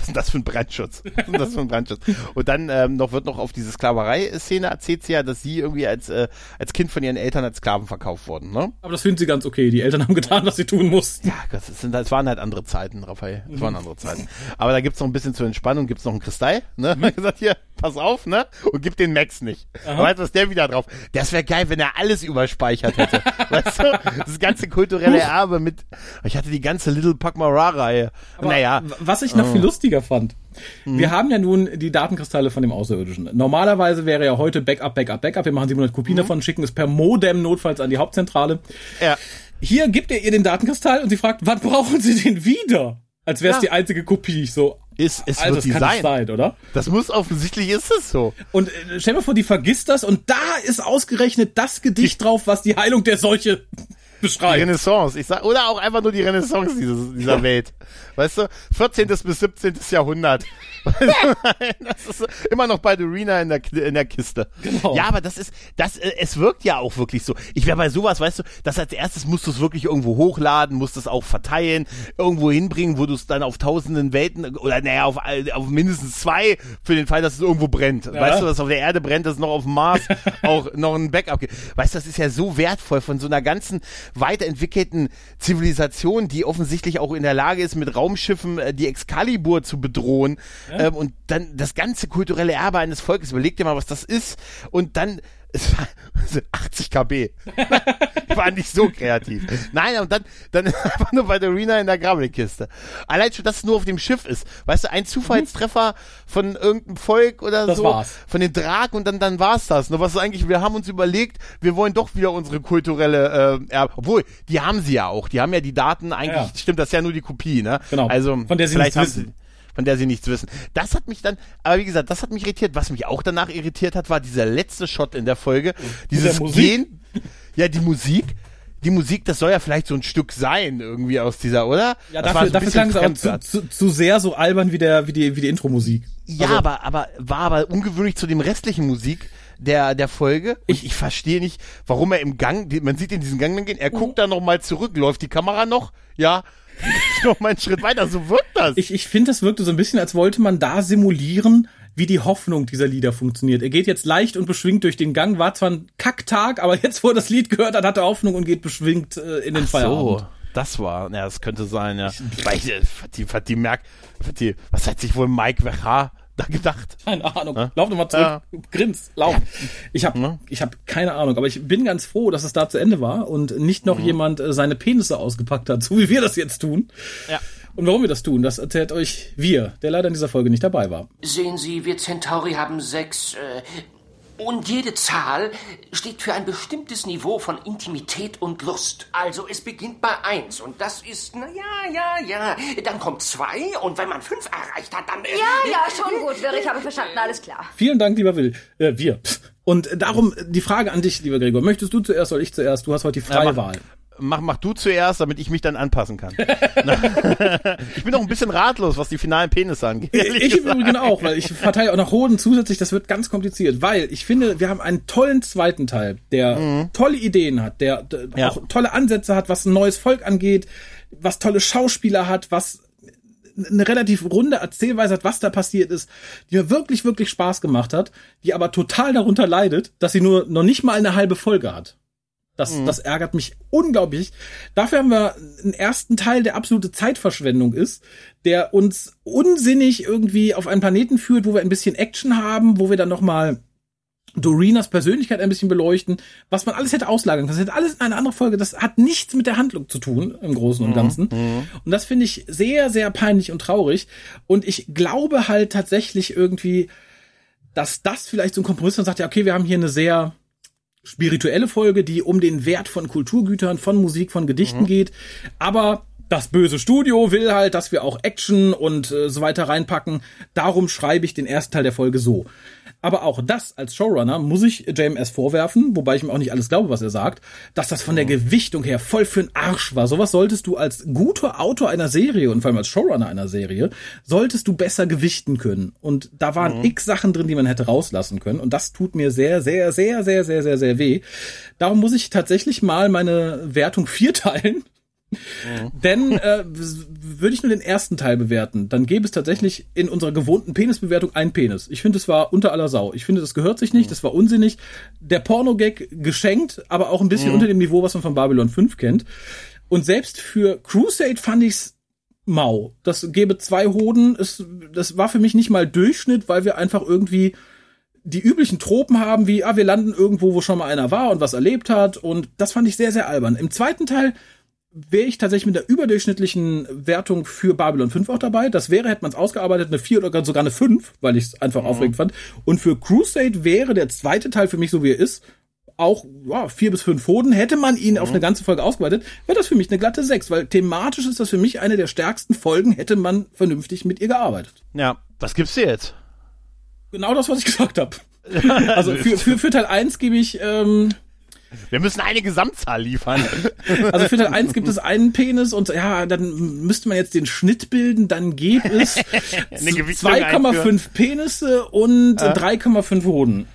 Ist denn das für ein Brandschutz? Was ist denn das für ein Brandschutz? Und dann ähm, noch wird noch auf diese Sklaverei-Szene erzählt sie ja, dass sie irgendwie als, äh, als Kind von ihren Eltern als Sklaven verkauft wurden, ne? Aber das finden sie ganz okay. Die Eltern haben getan, was sie tun mussten. Ja, das, sind, das waren halt andere Zeiten, Raphael. Das waren andere Zeiten. Aber da gibt's noch ein bisschen zur Entspannung, gibt's noch einen Kristall, ne? Mhm. gesagt, hier, pass auf, ne? Und gib den Max nicht. Aha. Weißt du, was der wieder drauf? Das wäre geil, wenn er alles überspeichert hätte. weißt du? Das ganze kulturelle Erbe mit, ich hatte die ganze Little Pakmara-Reihe. Naja. Was ich noch oh. viel lustiger fand. Mhm. Wir haben ja nun die Datenkristalle von dem Außerirdischen. Normalerweise wäre ja heute Backup, Backup, Backup. Wir machen 700 Kopien mhm. davon, schicken es per Modem notfalls an die Hauptzentrale. Ja. Hier gibt er ihr den Datenkristall und sie fragt, wann brauchen Sie den wieder? Als wäre es ja. die einzige Kopie. Ich so, ist, es also, wird das kann sein. oder? Das muss offensichtlich ist es so. Und äh, stell dir vor, die vergisst das und da ist ausgerechnet das Gedicht drauf, was die Heilung der Seuche beschreibt. Die Renaissance. Ich sag, oder auch einfach nur die Renaissance dieser, dieser Welt. Weißt du? 14. bis 17. Jahrhundert. das ist immer noch bei Dorina in der, in der Kiste. Genau. Ja, aber das ist, das, äh, es wirkt ja auch wirklich so. Ich wäre bei sowas, weißt du, das als erstes musst du es wirklich irgendwo hochladen, musst es auch verteilen, irgendwo hinbringen, wo du es dann auf tausenden Welten, oder naja, auf, auf mindestens zwei, für den Fall, dass es irgendwo brennt. Ja. Weißt du, dass auf der Erde brennt, dass es noch auf dem Mars auch noch ein Backup gibt. Weißt du, das ist ja so wertvoll von so einer ganzen weiterentwickelten Zivilisation, die offensichtlich auch in der Lage ist, mit Raumschiffen äh, die Excalibur zu bedrohen. Ja. Ähm, und dann das ganze kulturelle Erbe eines Volkes, überleg dir mal, was das ist. Und dann es war 80 KB. war nicht so kreativ. Nein, und dann, dann einfach nur bei der Arena in der Gravelkiste. Allein schon, dass es nur auf dem Schiff ist. Weißt du, ein Zufallstreffer von irgendeinem Volk oder das so. War's. Von den Draken und dann, dann war's das. Nur was eigentlich, wir haben uns überlegt, wir wollen doch wieder unsere kulturelle, äh, Erbe. Obwohl, die haben sie ja auch. Die haben ja die Daten eigentlich, ja. stimmt, das ist ja nur die Kopie, ne? Genau. Also, von der sie vielleicht haben sie, von der sie nichts wissen. Das hat mich dann, aber wie gesagt, das hat mich irritiert. Was mich auch danach irritiert hat, war dieser letzte Shot in der Folge. Dieses Gehen. Ja, die Musik. Die Musik, das soll ja vielleicht so ein Stück sein, irgendwie aus dieser, oder? Ja, das dafür, so dafür klang es aber zu, zu, zu sehr so albern wie der, wie die, wie die Intro-Musik. Ja, also, aber, aber, war aber ungewöhnlich zu dem restlichen Musik der, der Folge. Ich, ich verstehe nicht, warum er im Gang, man sieht in diesen Gang dann gehen, er guckt da nochmal zurück, läuft die Kamera noch, ja, noch mal einen Schritt weiter, so wirkt das. Ich, ich finde, das wirkte so ein bisschen, als wollte man da simulieren, wie die Hoffnung dieser Lieder funktioniert. Er geht jetzt leicht und beschwingt durch den Gang, war zwar ein Kacktag, aber jetzt, wo er das Lied gehört hat, hat er Hoffnung und geht beschwingt äh, in den Ach Feierabend. So. Das war, ja, das könnte sein, ja. Weil die, die, die merkt, die, was hat sich wohl Mike Wecha da gedacht? Keine Ahnung. Ja? Lauf nochmal zurück. Ja. Grins, lauf. Ich habe ja. ich hab keine Ahnung, aber ich bin ganz froh, dass es da zu Ende war und nicht noch mhm. jemand äh, seine Penisse ausgepackt hat, so wie wir das jetzt tun. Ja. Und warum wir das tun, das erzählt euch wir, der leider in dieser Folge nicht dabei war. Sehen Sie, wir Centauri haben sechs äh, und jede Zahl steht für ein bestimmtes Niveau von Intimität und Lust. Also es beginnt bei eins und das ist, na ja, ja, ja. Dann kommt zwei und wenn man fünf erreicht hat, dann... Äh, ja, ja, schon gut, Wirr, ich habe verstanden, alles klar. Vielen Dank, lieber Will. Äh, wir. Und darum die Frage an dich, lieber Gregor. Möchtest du zuerst oder ich zuerst? Du hast heute die freie ja, Wahl mach, mach du zuerst, damit ich mich dann anpassen kann. ich bin noch ein bisschen ratlos, was die finalen Penisse angeht. Ich im Übrigen auch, weil ich verteile auch noch Hoden zusätzlich, das wird ganz kompliziert, weil ich finde, wir haben einen tollen zweiten Teil, der mhm. tolle Ideen hat, der, der ja. auch tolle Ansätze hat, was ein neues Volk angeht, was tolle Schauspieler hat, was eine relativ runde Erzählweise hat, was da passiert ist, die mir wirklich, wirklich Spaß gemacht hat, die aber total darunter leidet, dass sie nur noch nicht mal eine halbe Folge hat. Das, mhm. das ärgert mich unglaublich. Dafür haben wir einen ersten Teil, der absolute Zeitverschwendung ist, der uns unsinnig irgendwie auf einen Planeten führt, wo wir ein bisschen Action haben, wo wir dann nochmal Dorinas Persönlichkeit ein bisschen beleuchten, was man alles hätte auslagern können. Das hätte alles in eine andere Folge. Das hat nichts mit der Handlung zu tun, im Großen und mhm. Ganzen. Mhm. Und das finde ich sehr, sehr peinlich und traurig. Und ich glaube halt tatsächlich irgendwie, dass das vielleicht so ein Kompromiss ist und sagt, ja, okay, wir haben hier eine sehr spirituelle Folge, die um den Wert von Kulturgütern, von Musik, von Gedichten mhm. geht. Aber das böse Studio will halt, dass wir auch Action und äh, so weiter reinpacken. Darum schreibe ich den ersten Teil der Folge so. Aber auch das als Showrunner muss ich JMS vorwerfen, wobei ich ihm auch nicht alles glaube, was er sagt, dass das von der Gewichtung her voll für'n Arsch war. Sowas solltest du als guter Autor einer Serie und vor allem als Showrunner einer Serie, solltest du besser gewichten können. Und da waren mhm. x Sachen drin, die man hätte rauslassen können. Und das tut mir sehr, sehr, sehr, sehr, sehr, sehr, sehr weh. Darum muss ich tatsächlich mal meine Wertung vierteilen Denn äh, würde ich nur den ersten Teil bewerten, dann gäbe es tatsächlich in unserer gewohnten Penisbewertung einen Penis. Ich finde, es war unter aller Sau. Ich finde, das gehört sich nicht, das war unsinnig. Der Porno-Gag geschenkt, aber auch ein bisschen unter dem Niveau, was man von Babylon 5 kennt. Und selbst für Crusade fand ich's mau. Das gäbe zwei Hoden. Es, das war für mich nicht mal Durchschnitt, weil wir einfach irgendwie die üblichen Tropen haben, wie, ah, wir landen irgendwo, wo schon mal einer war und was erlebt hat. Und das fand ich sehr, sehr albern. Im zweiten Teil wäre ich tatsächlich mit der überdurchschnittlichen Wertung für Babylon 5 auch dabei. Das wäre, hätte man es ausgearbeitet, eine 4 oder sogar eine 5, weil ich es einfach aufregend fand. Und für Crusade wäre der zweite Teil für mich, so wie er ist, auch ja, vier bis fünf Hoden. Hätte man ihn auf eine ganze Folge ausgeweitet, wäre das für mich eine glatte 6, weil thematisch ist das für mich eine der stärksten Folgen, hätte man vernünftig mit ihr gearbeitet. Ja, was gibt's dir jetzt? Genau das, was ich gesagt habe. Also für, für, für Teil 1 gebe ich, ähm, Wir müssen eine Gesamtzahl liefern. also für Teil 1 gibt es einen Penis und ja, dann müsste man jetzt den Schnitt bilden, dann gäbe es Eine Gewichtung 2,5 Penisse und 3,5 Hoden.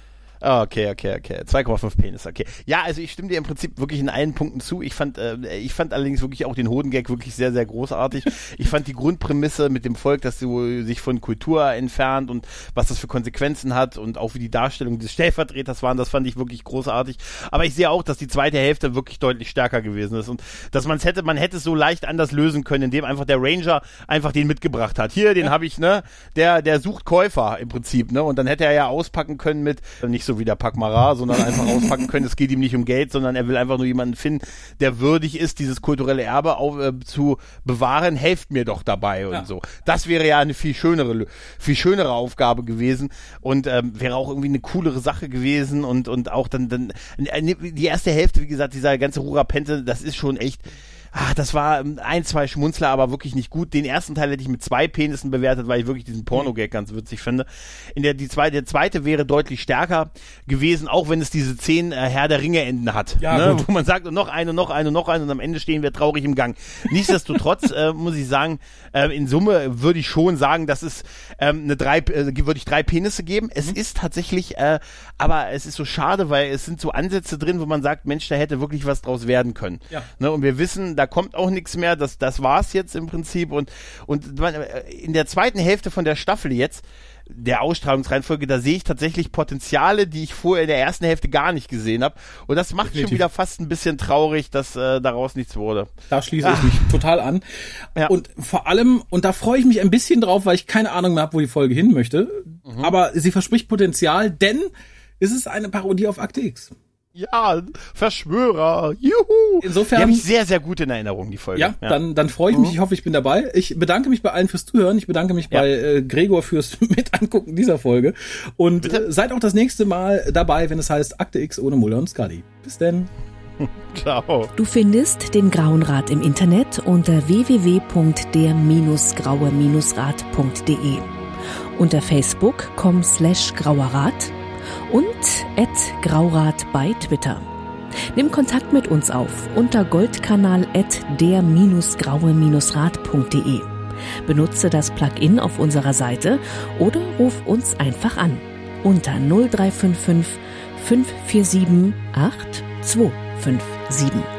Ah, okay, okay, okay. 2,5 Penis, okay. Ja, also ich stimme dir im Prinzip wirklich in allen Punkten zu. Ich fand, äh, ich fand allerdings wirklich auch den Hodengag wirklich sehr, sehr großartig. Ich fand die Grundprämisse mit dem Volk, dass sie sich von Kultur entfernt und was das für Konsequenzen hat und auch wie die Darstellung des Stellvertreters waren, das fand ich wirklich großartig. Aber ich sehe auch, dass die zweite Hälfte wirklich deutlich stärker gewesen ist und dass man es hätte, man hätte es so leicht anders lösen können, indem einfach der Ranger einfach den mitgebracht hat. Hier, den habe ich, ne, der, der sucht Käufer im Prinzip, ne, und dann hätte er ja auspacken können mit, nicht so wie der Pakmara, sondern einfach auspacken können, es geht ihm nicht um Geld, sondern er will einfach nur jemanden finden, der würdig ist, dieses kulturelle Erbe auf, äh, zu bewahren, helft mir doch dabei und Ja. so. Das wäre ja eine viel schönere, viel schönere Aufgabe gewesen und ähm, wäre auch irgendwie eine coolere Sache gewesen und und auch dann dann äh, die erste Hälfte, wie gesagt, dieser ganze Rurapente, das ist schon echt Ah, das war ähm, ein, zwei Schmunzler, aber wirklich nicht gut. Den ersten Teil hätte ich mit zwei Penissen bewertet, weil ich wirklich diesen Porno-Gag ganz witzig finde. In der, die zweite, der zweite wäre deutlich stärker gewesen, auch wenn es diese zehn äh, Herr der Ringe-Enden hat. Ja, ne? gut. Wo man sagt, und noch eine, noch eine, noch eine und am Ende stehen wir traurig im Gang. Nichtsdestotrotz äh, muss ich sagen, äh, in Summe würde ich schon sagen, dass es ähm, eine drei, äh, würde ich drei Penisse geben. Mhm. Es ist tatsächlich, äh, aber es ist so schade, weil es sind so Ansätze drin, wo man sagt, Mensch, da hätte wirklich was draus werden können. Ja. Ne, und wir wissen, da kommt auch nichts mehr. Das, das war's jetzt im Prinzip. Und, und in der zweiten Hälfte von der Staffel jetzt, der Ausstrahlungsreihenfolge, da sehe ich tatsächlich Potenziale, die ich vorher in der ersten Hälfte gar nicht gesehen habe. Und das macht schon Definitiv. wieder fast ein bisschen traurig, dass äh, daraus nichts wurde. Da schließe ich mich total an. Ja. Und vor allem, und da freue ich mich ein bisschen drauf, weil ich keine Ahnung mehr habe, wo die Folge hin möchte. Aber sie verspricht Potenzial, denn es ist eine Parodie auf Akte X. Ja, Verschwörer, juhu. Insofern- Die habe ich sehr, sehr gut in Erinnerung, die Folge. Ja, dann, dann freue ich mich. Ich hoffe, ich bin dabei. Ich bedanke mich bei allen fürs Zuhören. Ich bedanke mich Ja. bei äh, Gregor fürs Mitangucken dieser Folge. Und äh, seid auch das nächste Mal dabei, wenn es heißt Akte X ohne Mulder und Scully. Bis denn. Ciao. Du findest den Grauen Rat im Internet unter www.der-graue-rat.de, unter facebook.com slash grauerrat und at graurat bei Twitter. Nimm Kontakt mit uns auf unter goldkanal at der-graue-rat.de. Benutze das Plugin auf unserer Seite oder ruf uns einfach an unter 0355 547 8257.